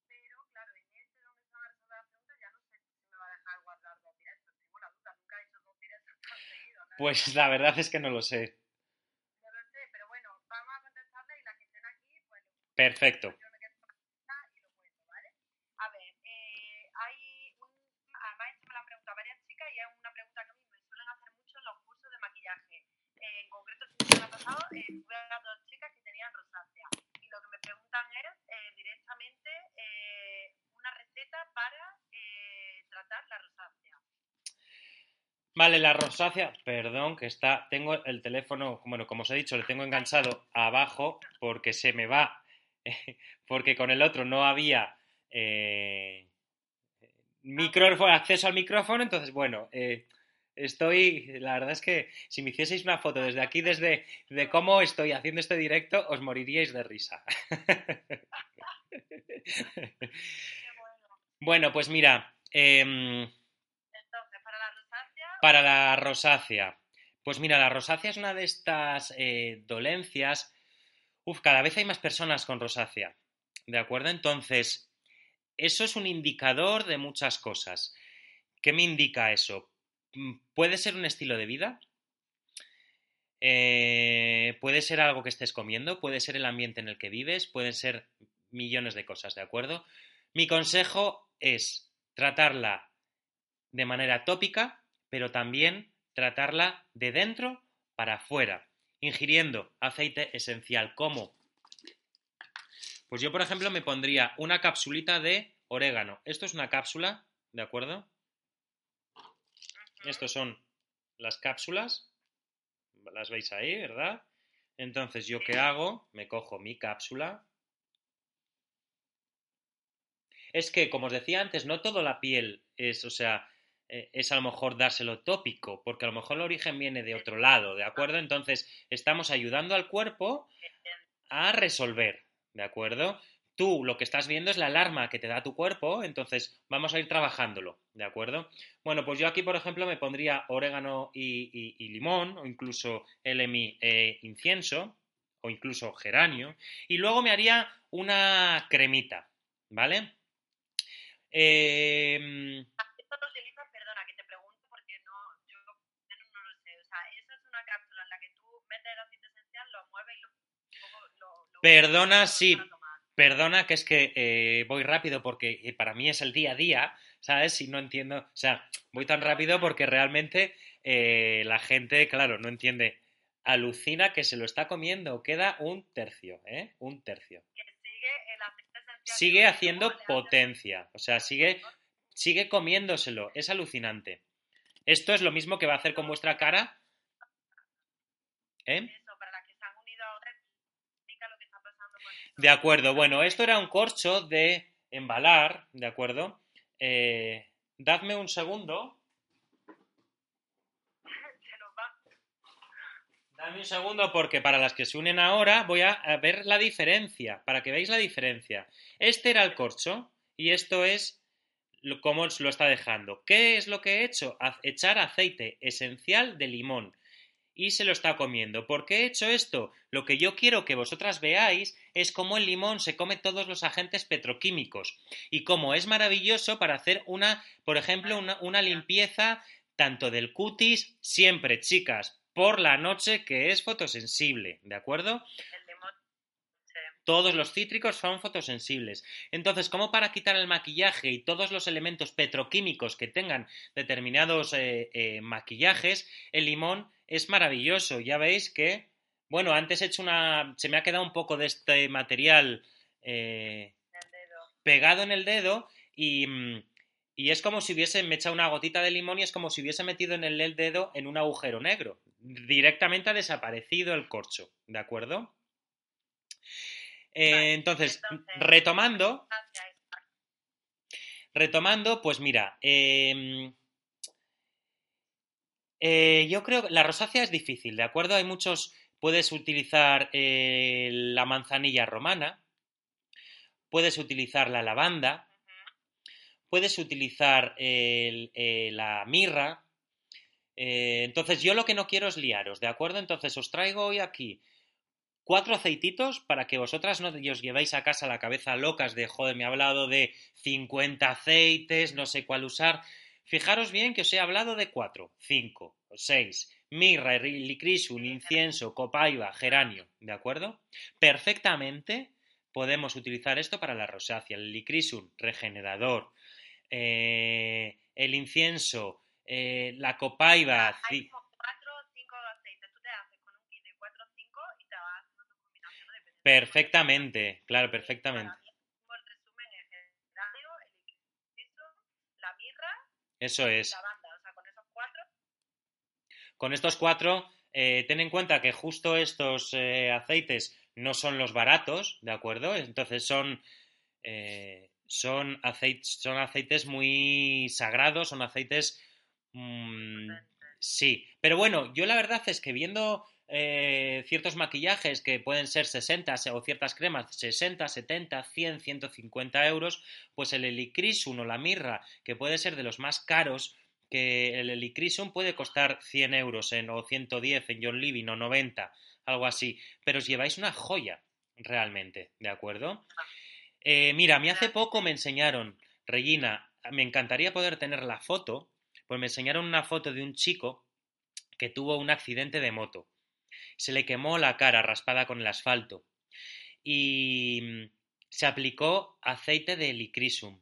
pero claro, en este donde se van a resolver las preguntas ya no sé si me va a dejar guardar dos directos. Tengo la duda, nunca he hecho dos directos tan seguidos. la Pues la verdad es que no lo sé. No lo sé, pero bueno, vamos a contestarle y la que estén aquí, pues Perfecto. yo me quedo con la y lo cuento, ¿vale? A ver, eh, hay un... Además, esto me lo han preguntado varias chicas y es una pregunta que a mí me suelen hacer mucho en los cursos de maquillaje. Eh, en concreto, el semana pasado eh, tuve a dos chicas que tenían rosácea y lo que me preguntan es eh, directamente eh, una receta para eh, tratar la rosácea. Vale, la rosácea, perdón, que está, tengo el teléfono, bueno, como os he dicho, le tengo enganchado abajo porque se me va, porque con el otro no había eh, micrófono, acceso al micrófono, entonces, bueno, eh, estoy, la verdad es que si me hicieseis una foto desde aquí, desde de cómo estoy haciendo este directo, os moriríais de risa. Bueno. Pues mira, em, Entonces, para la rosácea, Para la rosácea. Pues mira, la rosácea es una de estas eh, dolencias. Uf, cada vez hay más personas con rosácea. ¿De acuerdo? Entonces, eso es un indicador de muchas cosas. ¿Qué me indica eso? Mm, ¿Puede ser un estilo de vida? Eh, puede ser algo que estés comiendo, puede ser el ambiente en el que vives, pueden ser millones de cosas, ¿de acuerdo? Mi consejo es tratarla de manera tópica, pero también tratarla de dentro para afuera, ingiriendo aceite esencial como pues yo por ejemplo me pondría una capsulita de orégano. Esto es una cápsula, ¿de acuerdo? Estos son las cápsulas, las veis ahí, ¿verdad? Entonces, ¿yo qué hago? Me cojo mi cápsula. Es que, como os decía antes, no toda la piel es, o sea, es a lo mejor dárselo tópico, porque a lo mejor el origen viene de otro lado, ¿de acuerdo? Entonces, estamos ayudando al cuerpo a resolver, ¿de acuerdo? Tú lo que estás viendo es la alarma que te da tu cuerpo, entonces vamos a ir trabajándolo, ¿de acuerdo? Bueno, pues yo aquí, por ejemplo, me pondría orégano y, limón, o incluso LMI e incienso, o incluso geranio, y luego me haría una cremita, ¿vale? Em, Perdona, sí. Perdona que es que eh, voy rápido porque eh, para mí es el día a día, ¿sabes? Si no entiendo, o sea, voy tan rápido porque realmente eh, la gente, claro, no entiende. Alucina que se lo está comiendo, queda un tercio, ¿eh? Un tercio. Que sigue Sigue haciendo potencia, o sea, sigue, sigue comiéndoselo, es alucinante. Esto es lo mismo que va a hacer con vuestra cara, ¿eh? Eso, para las que se han unido ahora, explica lo que está pasando con esto. De acuerdo, bueno, esto era un corcho de embalar, ¿de acuerdo? Eh, dadme un segundo. Dame un segundo porque para las que se unen ahora voy a, ver la diferencia, para que veáis la diferencia. Este era el corcho y esto es lo, cómo lo está dejando. ¿Qué es lo que he hecho? Echar aceite esencial de limón y se lo está comiendo. ¿Por qué he hecho esto? Lo que yo quiero que vosotras veáis es cómo el limón se come todos los agentes petroquímicos y cómo es maravilloso para hacer una, por ejemplo, una, una limpieza tanto del cutis, siempre, chicas, por la noche que es fotosensible, ¿de acuerdo? Todos los cítricos son fotosensibles. Entonces, como para quitar el maquillaje y todos los elementos petroquímicos que tengan determinados eh, eh, maquillajes, el limón es maravilloso. Ya veis que, bueno, antes he hecho una... Se me ha quedado un poco de este material eh, pegado en el dedo y, mm, y es como si hubiese me echado una gotita de limón y es como si hubiese metido en el dedo en un agujero negro. Directamente ha desaparecido el corcho, ¿de acuerdo? Eh, Vale, entonces, entonces- retomando, retomando, pues mira, em, eh, yo creo que la rosácea es difícil, ¿de acuerdo? Hay muchos, puedes utilizar eh, la manzanilla romana, puedes utilizar la lavanda, puedes utilizar eh, la mirra. Entonces, yo lo que no quiero es liaros, ¿de acuerdo? Entonces, os traigo hoy aquí cuatro aceititos para que vosotras no os llevéis a casa la cabeza locas de, joder, me ha hablado de 50 aceites, no sé cuál usar. Fijaros bien que os he hablado de cuatro, cinco, seis. Mirra, licrisum, incienso, copaiba, geranio, ¿de acuerdo? Perfectamente podemos utilizar esto para la rosácea. El licrisum, regenerador. eh, el incienso, eh, la copaiba, Hay como cuatro cinco. Tú te haces con un kit de cuatro cinco y te vas haciendo tu combinación perfectamente, claro, perfectamente. Para mí, el resumen es el geranio, el incienso, la mirra Eso es. la banda. O sea, con esos cuatro Con estos cuatro, eh, ten en cuenta que justo estos eh, aceites no son los baratos, ¿de acuerdo? Entonces son, eh, son, aceites, son aceites muy sagrados, son aceites... mm, sí, pero bueno, yo la verdad es que viendo eh, ciertos maquillajes que pueden ser 60 o ciertas cremas 60, 70, 100, 150 euros, pues el helicrisum o la mirra, que puede ser de los más caros, que el helicrisum puede costar 100 euros en, o 110 en John Living o 90, algo así, pero os lleváis una joya realmente, ¿de acuerdo? Eh, mira, a mí hace poco me enseñaron, Regina, me encantaría poder tener la foto, pues me enseñaron una foto de un chico que tuvo un accidente de moto. Se le quemó la cara raspada con el asfalto y mm, se aplicó aceite de helicrisum.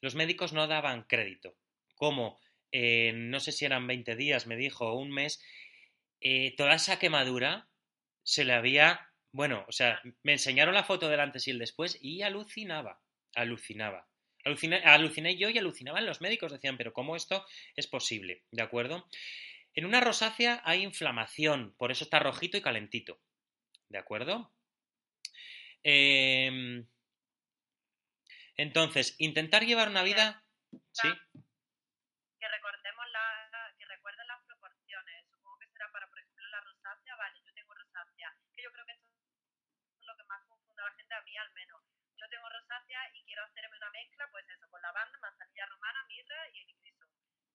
Los médicos no daban crédito. Como, eh, no sé si eran 20 días, me dijo, o un mes, eh, toda esa quemadura se le había... Bueno, o sea, me enseñaron la foto del antes y el después y alucinaba, alucinaba. Aluciné yo y alucinaban los médicos, decían, pero ¿cómo esto es posible? ¿De acuerdo? En una rosácea hay inflamación, por eso está rojito y calentito. ¿De acuerdo? Eh, entonces, intentar llevar una vida... ¿Sí? que recordemos la, que recuerden las proporciones. Supongo que será para, por ejemplo, la rosácea. Vale, yo tengo rosácea. Que yo creo que esto es lo que más confunde a la gente, a mí al menos. Yo tengo rosácea y quiero hacerme una mezcla, pues eso, con lavanda, manzanilla romana, mirra y helicrisum.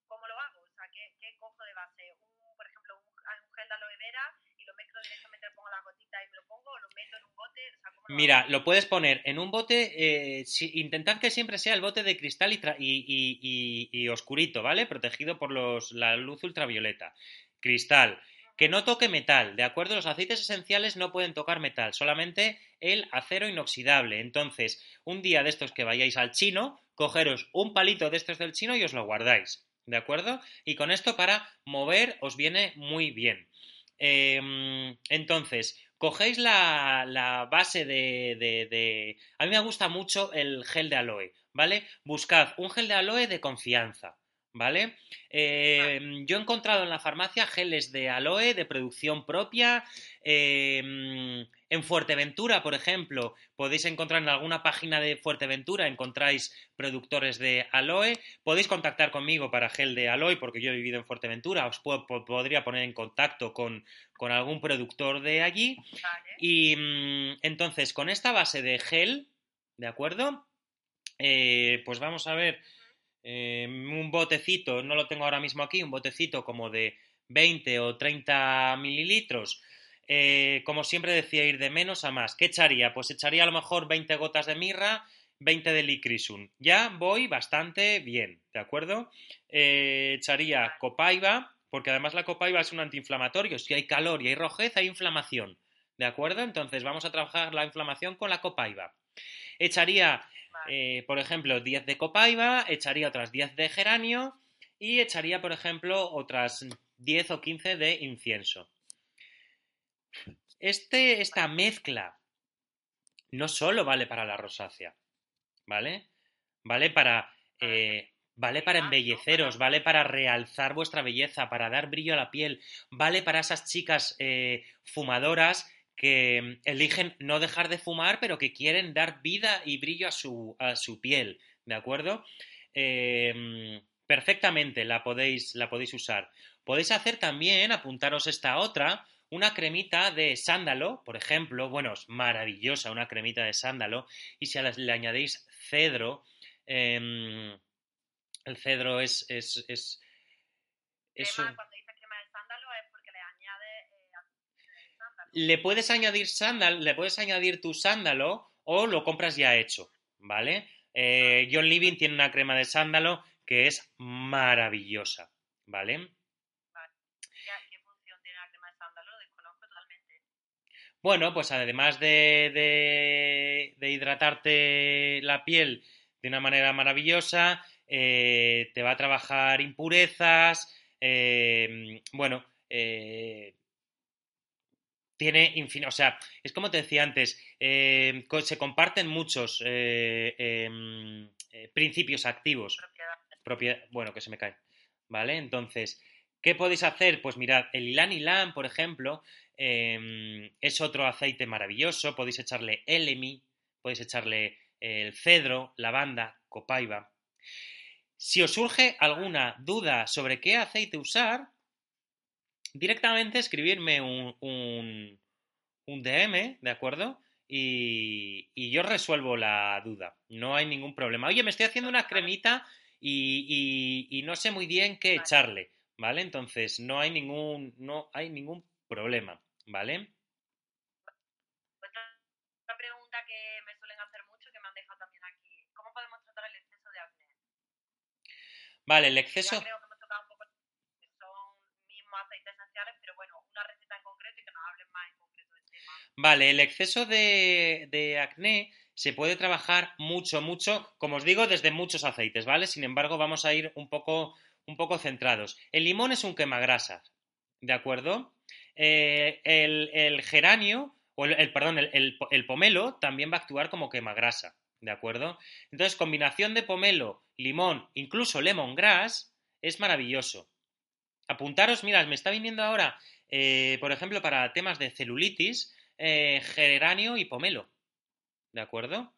¿Cómo lo hago? Sea, ¿qué, qué cojo de base? Un, por ejemplo, un, gel de aloe vera y lo mezclo directamente, le pongo las gotitas y me lo pongo, o lo meto en un bote. O sea, ¿cómo lo Mira, hago? lo puedes poner en un bote, eh, si- intentad que siempre sea el bote de cristal y, tra- y- y- y- y oscurito, ¿vale? Protegido por los, la luz ultravioleta. Cristal. que no toque metal, ¿de acuerdo? Los aceites esenciales no pueden tocar metal, solamente el acero inoxidable. Entonces, un día de estos que vayáis al chino, cogeros un palito de estos del chino y os lo guardáis, ¿de acuerdo? Y con esto para mover os viene muy bien. Em, entonces, cogéis la, base de, de, A mí me gusta mucho el gel de aloe, ¿vale? Buscad un gel de aloe de confianza, ¿vale? Em, yo he encontrado en la farmacia geles de aloe de producción propia. Em, en Fuerteventura, por ejemplo, podéis encontrar en alguna página de Fuerteventura, encontráis productores de aloe. Podéis contactar conmigo para gel de aloe, porque yo he vivido en Fuerteventura. Os podría poner en contacto con, algún productor de allí. Y mm, entonces, con esta base de gel, ¿de acuerdo? Eh, pues vamos a ver eh, un botecito, no lo tengo ahora mismo aquí, un botecito como de 20 o 30 mililitros. Eh, como siempre decía, ir de menos a más. ¿Qué echaría? Pues echaría a lo mejor 20 gotas de mirra, 20 de licrisum. Ya voy bastante bien, ¿de acuerdo? Eh, echaría copaiba, porque además la copaiba es un antiinflamatorio. Si hay calor y hay rojez, hay inflamación, ¿de acuerdo? Entonces vamos a trabajar la inflamación con la copaiba. Echaría eh, por ejemplo, 10 de copaiba, echaría otras 10 de geranio y echaría, por ejemplo, otras 10 o 15 de incienso. Este, esta mezcla no solo vale para la rosácea, ¿vale? Vale para, eh, vale para embelleceros, vale para realzar vuestra belleza, para dar brillo a la piel, vale para esas chicas eh, fumadoras que eligen no dejar de fumar, pero que quieren dar vida y brillo a su, a su piel, ¿de acuerdo? Em, perfectamente la podéis, la podéis usar. Podéis hacer también, apuntaros esta otra, una cremita de sándalo, por ejemplo, bueno, es maravillosa una cremita de sándalo, y si le añadéis cedro, em, el cedro es... es, es, le puedes añadir sándalo, le puedes añadir tu sándalo o lo compras ya hecho, ¿vale? Eh, John Living tiene una crema de sándalo que es maravillosa, ¿vale? ¿Qué función tiene la crema de sándalo? Desconozco totalmente. Bueno, pues además de, de, hidratarte la piel de una manera maravillosa, eh, te va a trabajar impurezas, eh, bueno, tiene infinito, o sea, es como te decía antes, eh, se comparten muchos eh, em, eh, principios activos. Propiedad. bueno, que se me cae. ¿Vale? Entonces, ¿qué podéis hacer? Pues mirad, el Ilan Ilan, por ejemplo, em, es otro aceite maravilloso. Podéis echarle Elemi, podéis echarle el cedro, lavanda, copaiba. Si os surge alguna duda sobre qué aceite usar, directamente escribirme un, un, DM, ¿de acuerdo? Y, y, yo resuelvo la duda. No hay ningún problema. Oye, me estoy haciendo una cremita y, y, no sé muy bien qué echarle, ¿vale? Entonces, no hay ningún, no hay ningún problema, ¿vale? Otra pregunta que me suelen hacer mucho, que me han dejado también aquí. ¿Cómo podemos tratar el exceso de acné? Vale, el exceso... Vale, el exceso de, acné se puede trabajar mucho, mucho, como os digo, desde muchos aceites, ¿vale? Sin embargo, vamos a ir un poco, un poco centrados. El limón es un quemagrasas, ¿de acuerdo? Eh, el, geranio, o el, perdón, el, el, pomelo también va a actuar como quemagrasa, ¿de acuerdo? Entonces, combinación de pomelo, limón, incluso lemongrass, es maravilloso. Apuntaros, mirad, me está viniendo ahora, eh, por ejemplo, para temas de celulitis, eh, geranio y pomelo. ¿De acuerdo?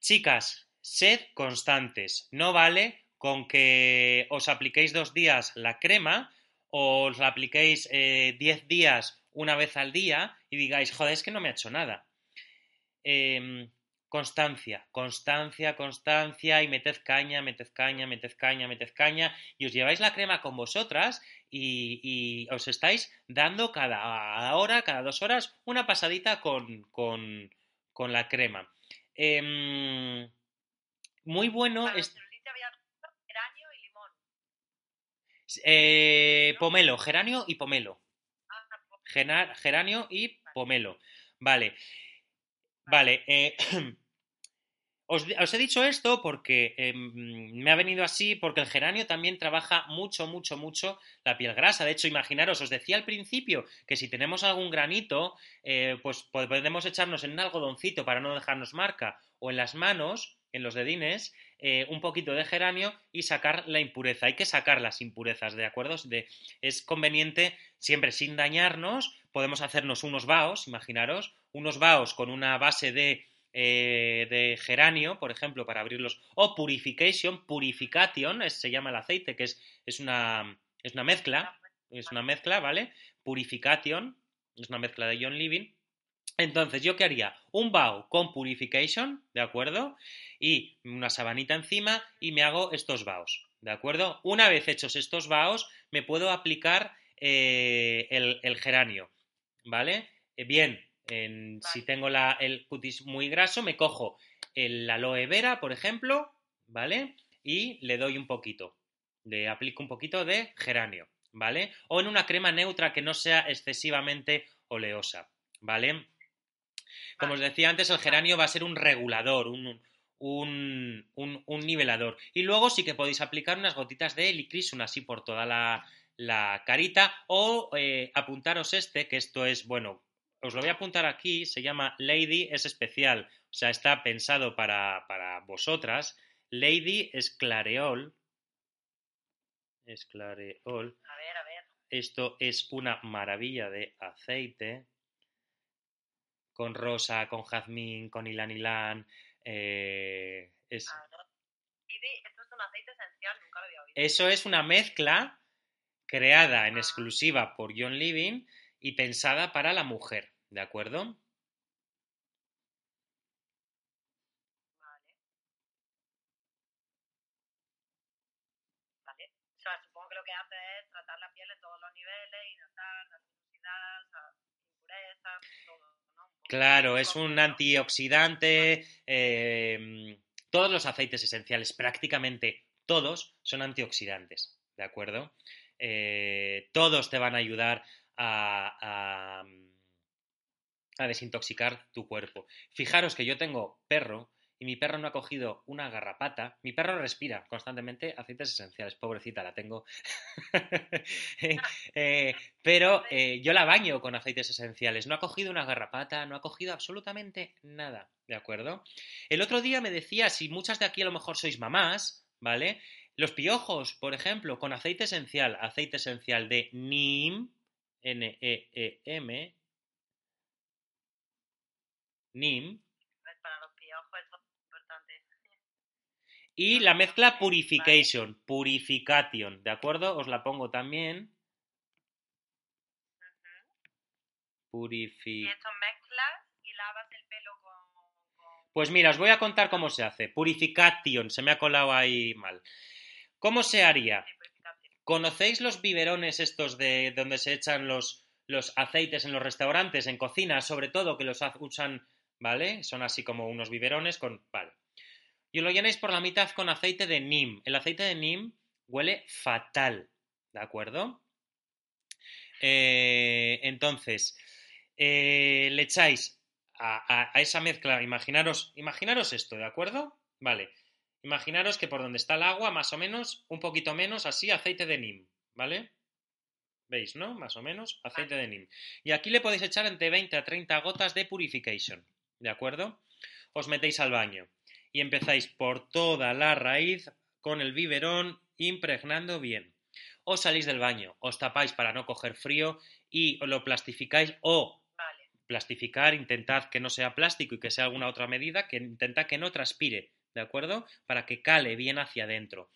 Chicas, sed constantes. No vale con que os apliquéis dos días la crema os la apliquéis eh, diez días una vez al día y digáis, joder, es que no me ha hecho nada. Em, constancia, constancia, constancia y meted caña, meted caña, meted caña, meted caña y os lleváis la crema con vosotras y, os estáis dando cada hora, cada dos horas, una pasadita con, con, con la crema. Eh, muy bueno. Es... Eh, pomelo, geranio y pomelo. Geranio y pomelo. Vale. Vale. eh, os, os he dicho esto porque em, me ha venido así, porque el geranio también trabaja mucho, mucho, mucho la piel grasa. De hecho, imaginaros, os decía al principio que si tenemos algún granito, eh, pues podemos echarnos en un algodoncito para no dejarnos marca, o en las manos, en los dedines, eh, un poquito de geranio y sacar la impureza. Hay que sacar las impurezas, ¿de acuerdo? De- es conveniente, siempre sin dañarnos, podemos hacernos unos vaos, imaginaros, unos vaos con una base de, eh, de geranio, por ejemplo, para abrirlos, o purification, purification, es- se llama el aceite, que es, es, una, es una mezcla, es una mezcla, ¿vale? Purification, es una mezcla de John Living. Entonces, ¿yo qué haría? Un bao con purification, ¿de acuerdo? Y una sabanita encima y me hago estos baos, ¿de acuerdo? Una vez hechos estos baos, me puedo aplicar eh, el, el geranio, ¿vale? Eh, bien, en- si tengo la- el cutis muy graso, me cojo el aloe vera, por ejemplo, ¿vale? Y le doy un poquito, le aplico un poquito de geranio, ¿vale? O en una crema neutra que no sea excesivamente oleosa, ¿vale? Como os decía antes, el geranio va a ser un regulador, un, un, un- un nivelador. Y luego sí que podéis aplicar unas gotitas de Helicrisum así por toda la, la carita o eh, apuntaros este, que esto es, bueno, os lo voy a apuntar aquí, se llama Lady, es especial, o sea, está pensado para, para vosotras. Lady Esclareol. Esclareol. a ver, a ver. Esto es una maravilla de aceite. Con rosa, con jazmín, con ylan ylan. eh, es- A ver. Y di- esto es un aceite esencial, nunca lo había oído. eso es una mezcla creada en exclusiva por John Living y pensada para la mujer, ¿de acuerdo? Vale. Vale. O sea, supongo que lo que hace es tratar la piel en todos los niveles, hidratar, dar o sea, impurezas, Claro, es un antioxidante. eh, todos los aceites esenciales, prácticamente todos, son antioxidantes, ¿de acuerdo? Eh, todos te van a ayudar a desintoxicar tu cuerpo. Fijaros que yo tengo perro y mi perro no ha cogido una garrapata. Mi perro respira constantemente aceites esenciales. Pobrecita, la tengo. Eh, eh, pero eh, yo la baño con aceites esenciales. No ha cogido una garrapata, no ha cogido absolutamente nada. ¿De acuerdo? El otro día me decía, si muchas de aquí a lo mejor sois mamás, ¿vale? Los piojos, por ejemplo, con aceite esencial, aceite esencial de NEEM, N-E-E-M, NEEM, ¿ves? Para los piojos eso es importante. Y la mezcla Purification, Purification, ¿de acuerdo? Os la pongo también. Ujú. Purifi... Y lavas el pelo con... Pues mira, os voy a contar cómo se hace. Purification, se me ha colado ahí mal. ¿Cómo se haría? ¿Conocéis los biberones estos de donde se echan los, los aceites en los restaurantes, en cocina, sobre todo, que los usan, ¿vale? Son así como unos biberones con... Vale. Y lo llenáis por la mitad con aceite de NIM. El aceite de NIM huele fatal, ¿de acuerdo? Eh, entonces, eh, le echáis a, esa mezcla, imaginaros, imaginaros esto, ¿de acuerdo? Vale. Imaginaros que por donde está el agua, más o menos, un poquito menos, así, aceite de NIM, ¿vale? ¿Veis, no? Más o menos, aceite de NIM. Y aquí le podéis echar entre 20 a 30 gotas de purification, ¿de acuerdo? Os metéis al baño y empezáis por toda la raíz con el biberón impregnando bien. Os salís del baño, os tapáis para no coger frío y lo plastificáis o Vale. plastificar, intentad que no sea plástico y que sea alguna otra medida, que intentad que no transpire, ¿de acuerdo? Para que cale bien hacia adentro.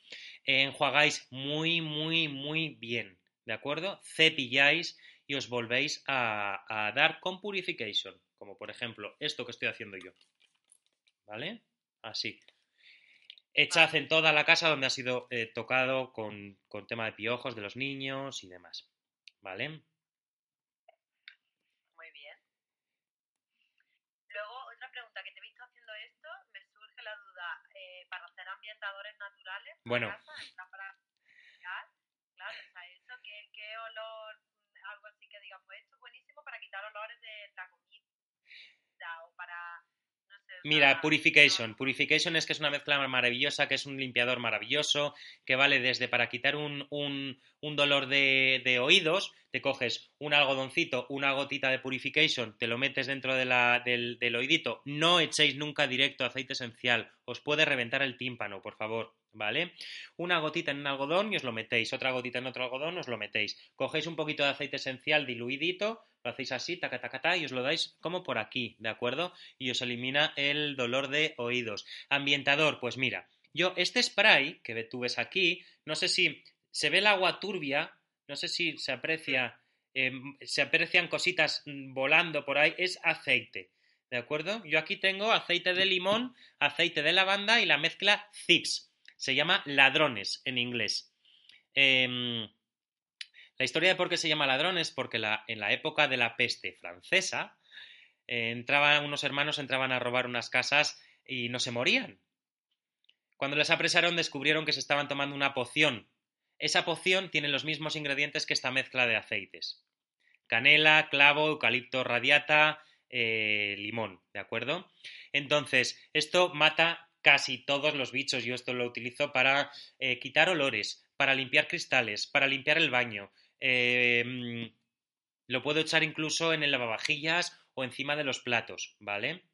Enjuagáis muy, muy, muy bien, ¿de acuerdo? Cepilláis y os volvéis a, a dar con purification, como por ejemplo esto que estoy haciendo yo, ¿vale? Así. Echad en toda la casa donde ha sido eh, tocado con, con tema de piojos de los niños y demás, ¿vale? Muy bien. Luego, otra pregunta, que te he visto haciendo esto, me surge la duda, eh, para hacer ambientadores naturales, Bueno. casa, en plan para... Claro, o sea, que digas, pues esto es buenísimo para quitar olores de la comida o para... Mira, Purification. Purification es que es una mezcla maravillosa, que es un limpiador maravilloso, que vale desde para quitar un, un- un dolor de, de oídos, te coges un algodoncito, una gotita de Purification, te lo metes dentro de la- del, del oídito. No echéis nunca directo aceite esencial, os puede reventar el tímpano, por favor, ¿vale? Una gotita en un algodón y os lo metéis, otra gotita en otro algodón, os lo metéis. Cogéis un poquito de aceite esencial diluidito, lo hacéis así, taca, taca, taca, y os lo dais como por aquí, ¿de acuerdo? Y os elimina el dolor de oídos. Ambientador, pues mira, yo este spray que tú ves aquí, no sé si se ve el agua turbia, no sé si se aprecia, eh, se aprecian cositas mm, volando por ahí, es aceite, ¿de acuerdo? Yo aquí tengo aceite de limón, aceite de lavanda y la mezcla Zips. Se llama ladrones en inglés. Em, la historia de por qué se llama ladrones es porque en la época de la peste francesa, entraban unos hermanos entraban a robar unas casas y no se morían. Cuando les apresaron descubrieron que se estaban tomando una poción. Esa poción tiene los mismos ingredientes que esta mezcla de aceites. Canela, clavo, eucalipto radiata, eh, limón, ¿de acuerdo? Entonces, esto mata casi todos los bichos. Yo esto lo utilizo para eh, quitar olores, para limpiar cristales, para limpiar el baño. Mm, lo puedo echar incluso en el lavavajillas o encima de los platos, ¿vale?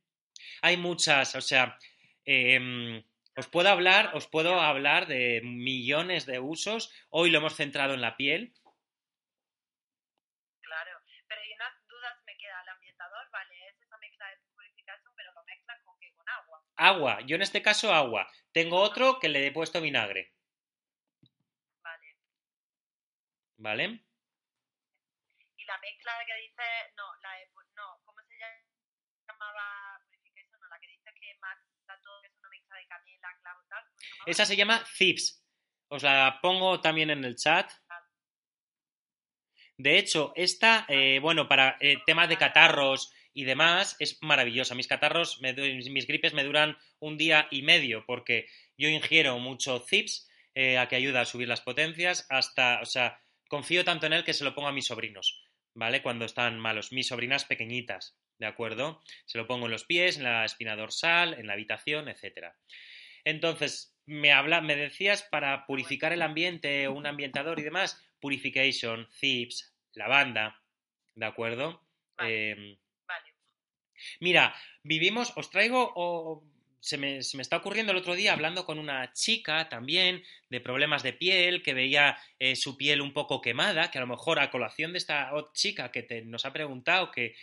Hay muchas, o sea, em, os puedo hablar, os puedo hablar de millones de usos. Hoy lo hemos centrado en la piel. Claro, pero y unas dudas me queda. El ambientador, vale, es esa mezcla de purificación, pero lo mezclas con qué? Con agua. Yo en este caso agua. Tengo otro que le he puesto vinagre, Vale. ¿vale? Y la mezcla que dices, no, la no, ¿cómo se llamaba purification? No, la que dices que mata todo, es una mezcla de canela, clavo, tal. Esa se llama Zips. Os la pongo también en el chat. De hecho, esta, eh, bueno, para eh, temas de catarros y demás, es maravillosa. Mis catarros, me mis gripes me duran un día y medio porque yo ingiero mucho Zips, eh, a que ayuda a subir las potencias, hasta, o sea, confío tanto en él que se lo pongo a mis sobrinos, ¿vale? Cuando están malos, mis sobrinas pequeñitas, ¿de acuerdo? Se lo pongo en los pies, en la espina dorsal, en la habitación, etcétera. Entonces, me, habla, me decías para purificar el ambiente, un ambientador y demás, purification, zips, lavanda, ¿de acuerdo? Vale. Eh, Vale. Mira, vivimos, os traigo, o- se, me, está ocurriendo el otro día hablando con una chica también de problemas de piel, que veía eh, su piel un poco quemada, que a lo mejor a colación de esta chica que te- nos ha preguntado que,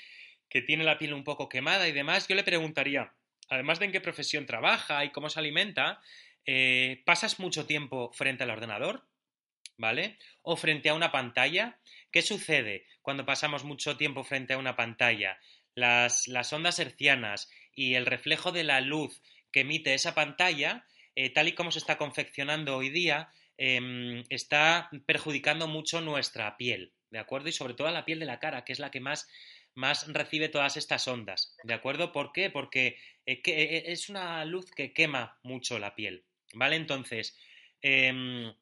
que tiene la piel un poco quemada y demás, yo le preguntaría, además de en qué profesión trabaja y cómo se alimenta, eh, ¿pasas mucho tiempo frente al ordenador? ¿Vale? O frente a una pantalla. ¿Qué sucede cuando pasamos mucho tiempo frente a una pantalla? Las, las ondas hercianas y el reflejo de la luz que emite esa pantalla, eh, tal y como se está confeccionando hoy día, em, está perjudicando mucho nuestra piel, ¿de acuerdo? Y sobre todo la piel de la cara, que es la que más, más recibe todas estas ondas, ¿de acuerdo? ¿Por qué? Porque eh, eh, es una luz que quema mucho la piel, ¿vale? Entonces, em,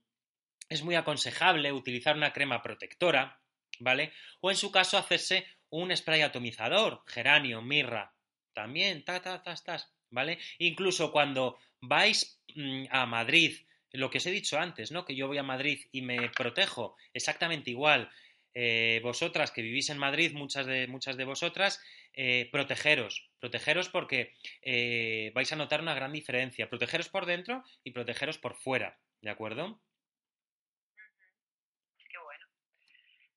es muy aconsejable utilizar una crema protectora, ¿vale? O en su caso hacerse un spray atomizador, geranio, mirra, también, ta, ta, ta, tas, ¿vale? Incluso cuando vais mm, a Madrid, lo que os he dicho antes, ¿no? Que yo voy a Madrid y me protejo exactamente igual. Eh, vosotras que vivís en Madrid, muchas de, muchas de vosotras, eh, protegeros, protegeros porque eh, vais a notar una gran diferencia. Protegeros por dentro y protegeros por fuera, ¿de acuerdo? Qué bueno.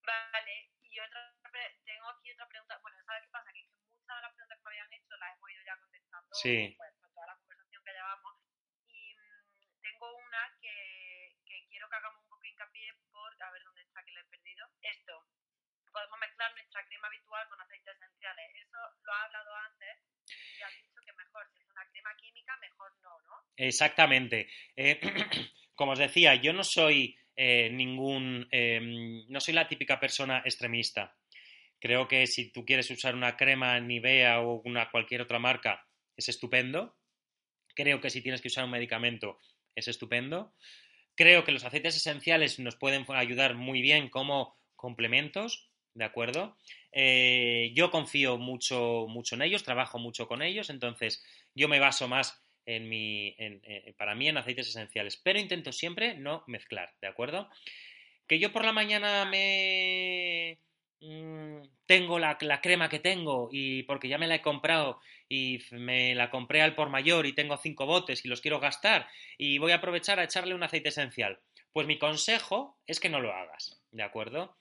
Vale, y otra, pre- tengo aquí otra pregunta. Bueno, ¿sabes qué pasa? Que, es que muchas de las preguntas que me habían hecho las hemos ido ya contestando Sí. pues, con toda la conversación que llevamos. Y mm, tengo una que, que quiero que hagamos un poco hincapié por, a ver dónde está que lo he perdido. Esto, podemos mezclar nuestra crema habitual con aceites esenciales. Eso lo has hablado antes y has dicho que mejor, si es una crema química, mejor no, ¿no? Exactamente. Eh, como os decía, yo no soy eh, ningún. eh, no soy la típica persona extremista. Creo que si tú quieres usar una crema Nivea o una cualquier otra marca, es estupendo. Creo que si tienes que usar un medicamento, es estupendo. Creo que los aceites esenciales nos pueden ayudar muy bien como complementos, ¿de acuerdo? Eh, yo confío mucho, mucho en ellos, trabajo mucho con ellos, entonces yo me baso más en mi, en, eh, para mí en aceites esenciales, pero intento siempre no mezclar, ¿de acuerdo? Que yo por la mañana me tengo la, crema que tengo y porque ya me la he comprado y me la compré al por mayor y tengo cinco botes y los quiero gastar y voy a aprovechar a echarle un aceite esencial. Pues mi consejo es que no lo hagas, ¿de acuerdo?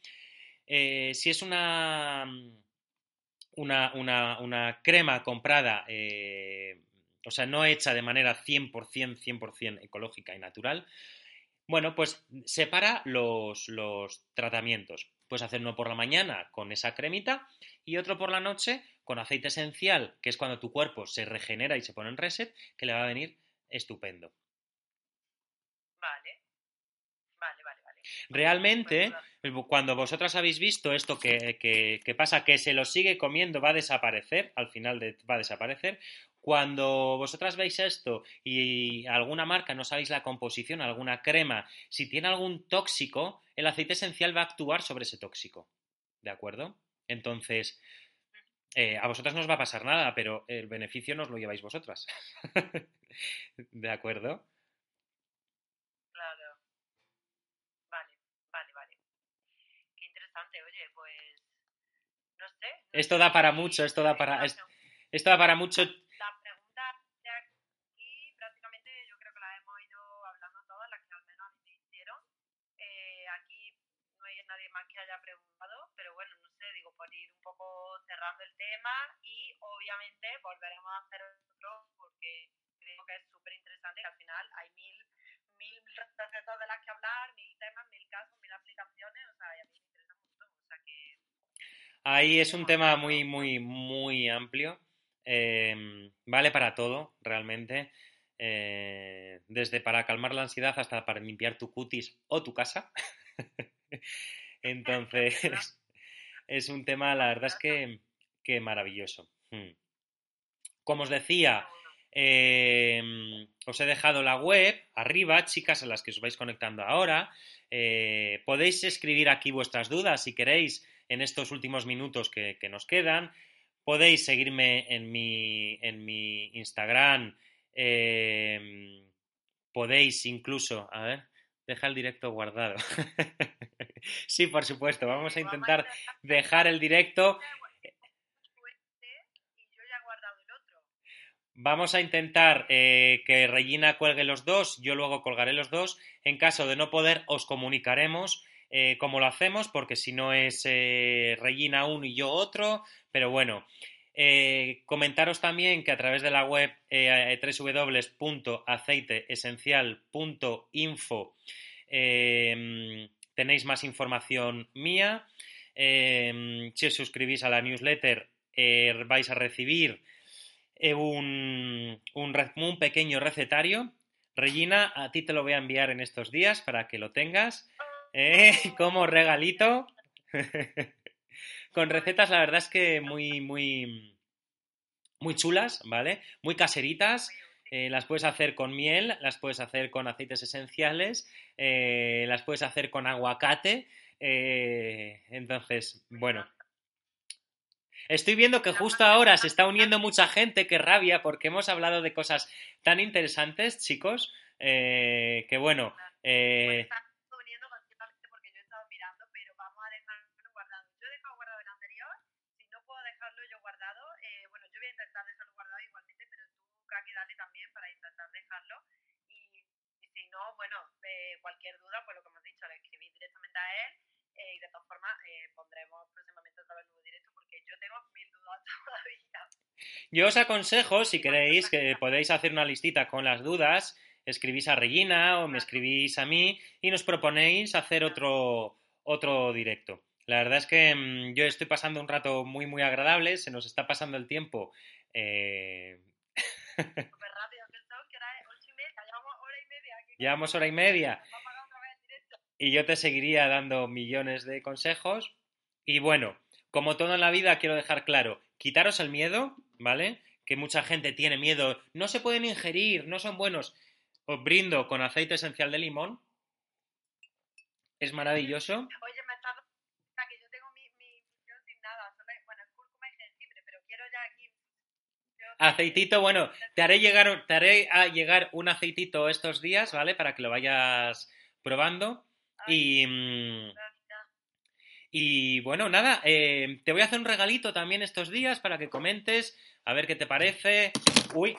Eh, si es una, una, una, una crema comprada eh, o sea, no hecha de manera 100%, 100% ecológica y natural, bueno, pues separa los, los tratamientos. Puedes hacer uno por la mañana con esa cremita y otro por la noche con aceite esencial, que es cuando tu cuerpo se regenera y se pone en reset, que le va a venir estupendo. Vale. Vale, vale, vale. Realmente, cuando vosotras habéis visto esto que, que, que, pasa, que se lo sigue comiendo, va a desaparecer, al final de, va a desaparecer, cuando vosotras veis esto y alguna marca no sabéis la composición, alguna crema, si tiene algún tóxico, el aceite esencial va a actuar sobre ese tóxico. ¿De acuerdo? Entonces, eh, a vosotras no os va a pasar nada, pero el beneficio no os lo lleváis vosotras. ¿De acuerdo? Claro. Vale, vale, vale. Qué interesante, oye, pues. No sé. No esto da para mucho, esto da para. Esto da para mucho cerrando el tema y obviamente volveremos a hacer otro porque creo que es súper interesante que al final hay mil, mil recetas de las que hablar, mil temas, mil casos, mil aplicaciones, o sea, y a mí me interesa mucho, o sea que... Ahí es un tema muy, muy, muy amplio. Eh, vale para todo, realmente. Eh, desde para calmar la ansiedad hasta para limpiar tu cutis o tu casa. Entonces, es un tema, la verdad es que, que maravilloso. Hmm. Como os decía, eh, os he dejado la web arriba, chicas, a las que os vais conectando ahora. Eh, podéis escribir aquí vuestras dudas si queréis en estos últimos minutos que, nos quedan. Podéis seguirme en mi, en mi Instagram. Eh, podéis incluso, a ver, deja el directo guardado. sí, por supuesto, vamos a intentar dejar el directo. Vamos a intentar eh, que Regina cuelgue los dos, yo luego colgaré los dos. En caso de no poder, os comunicaremos eh, cómo lo hacemos, porque si no es eh, Regina uno y yo otro. Pero bueno, comentaros también que a través de la web www.aceiteesencial.info eh, tenéis más información mía. Eh, si os suscribís a la newsletter eh, vais a recibir eh, un, pequeño recetario. Regina, a ti te lo voy a enviar en estos días para que lo tengas eh, como regalito. Con recetas, la verdad es que muy, muy, muy chulas, ¿vale? Muy caseritas. Eh, las puedes hacer con miel, las puedes hacer con aceites esenciales, eh, las puedes hacer con aguacate. Eh, entonces, bueno. Estoy viendo que justo ahora se está uniendo mucha gente, que rabia, porque hemos hablado de cosas tan interesantes, chicos, que bueno. también para intentar dejarlo. Y, y si no, bueno, eh, cualquier duda, pues lo que hemos dicho, le escribís directamente a él eh, y de todas formas eh, pondremos próximamente otra vez nuevo directo porque yo tengo mil dudas todavía. Yo os aconsejo, si queréis, que podéis hacer una listita con las dudas, escribís a Regina o me escribís a mí y nos proponéis hacer otro, otro directo. La verdad es que mmm, yo estoy pasando un rato muy, muy agradable, se nos está pasando el tiempo eh, Súper rápido, pensaba que era ocho y media, llevamos hora y media. Llevamos hora y media y yo te seguiría dando millones de consejos. Y bueno, como todo en la vida, quiero dejar claro, quitaros el miedo, ¿vale? Que mucha gente tiene miedo, no se pueden ingerir, no son buenos. Os brindo con aceite esencial de limón. Es maravilloso. Oye, me está... que yo tengo mi. Yo sin nada, bueno, cúrcuma jengibre, pero quiero ya aquí... Aceitito, bueno, te haré, llegar, te haré ah, llegar un aceitito estos días, ¿vale? Para que lo vayas probando. Y, mm, y bueno, nada, eh, te voy a hacer un regalito también estos días para que comentes, a ver qué te parece. Uy,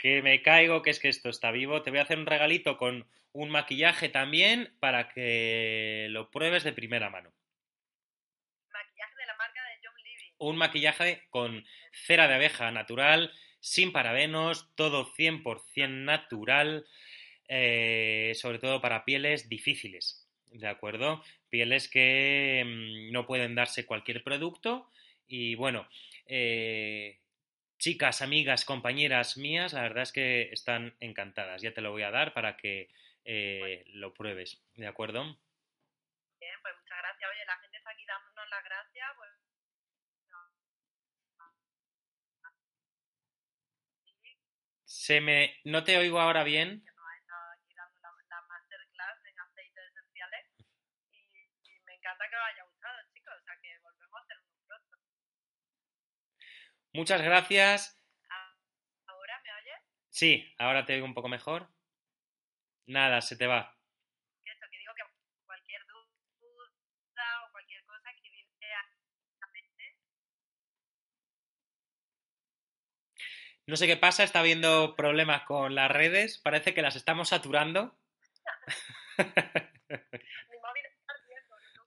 que me caigo, que es que esto está vivo. Te voy a hacer un regalito con un maquillaje también para que lo pruebes de primera mano. Maquillaje de la marca de John. Un maquillaje con cera de abeja natural, sin parabenos, todo 100% natural, eh, sobre todo para pieles difíciles, ¿de acuerdo? Pieles que mm, no pueden darse cualquier producto y bueno, eh, chicas, amigas, compañeras mías, la verdad es que están encantadas. Ya te lo voy a dar para que eh, lo pruebes, ¿de acuerdo? Bien, pues muchas gracias. Oye, la gente está aquí dándonos las gracias. Pues, Se me... No te oigo ahora bien. que nos ha estado aquí dando la, la masterclass en aceites esenciales. Y, y me encanta que os haya gustado, chicos. O sea, que volvemos a hacer uno pronto. Muchas gracias. ¿Ahora me oyes? Sí, ahora te oigo un poco mejor. Nada, se te va. Que eso, que digo que cualquier duda o cualquier cosa, escribirte a la mente. No sé qué pasa, está habiendo problemas con las redes. Parece que las estamos saturando. Mi móvil está ardiendo. ¿no?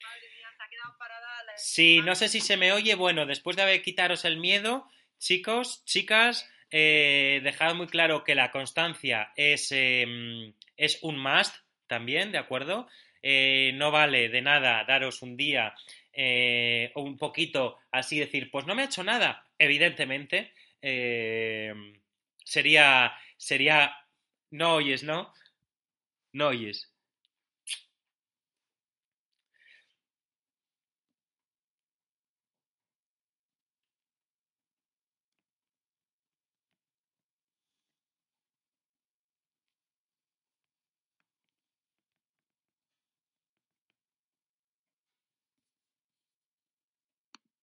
Madre mía, se ha quedado parada la Sí, no sé si se me oye. Bueno, después de haber quitaros el miedo, chicos, chicas, eh, dejad muy claro que la constancia es, eh, es un must también, ¿de acuerdo? Eh, no vale de nada daros un día eh, o un poquito así decir, pues no me ha hecho nada. Evidentemente, sería, sería, no oyes, ¿no? No oyes.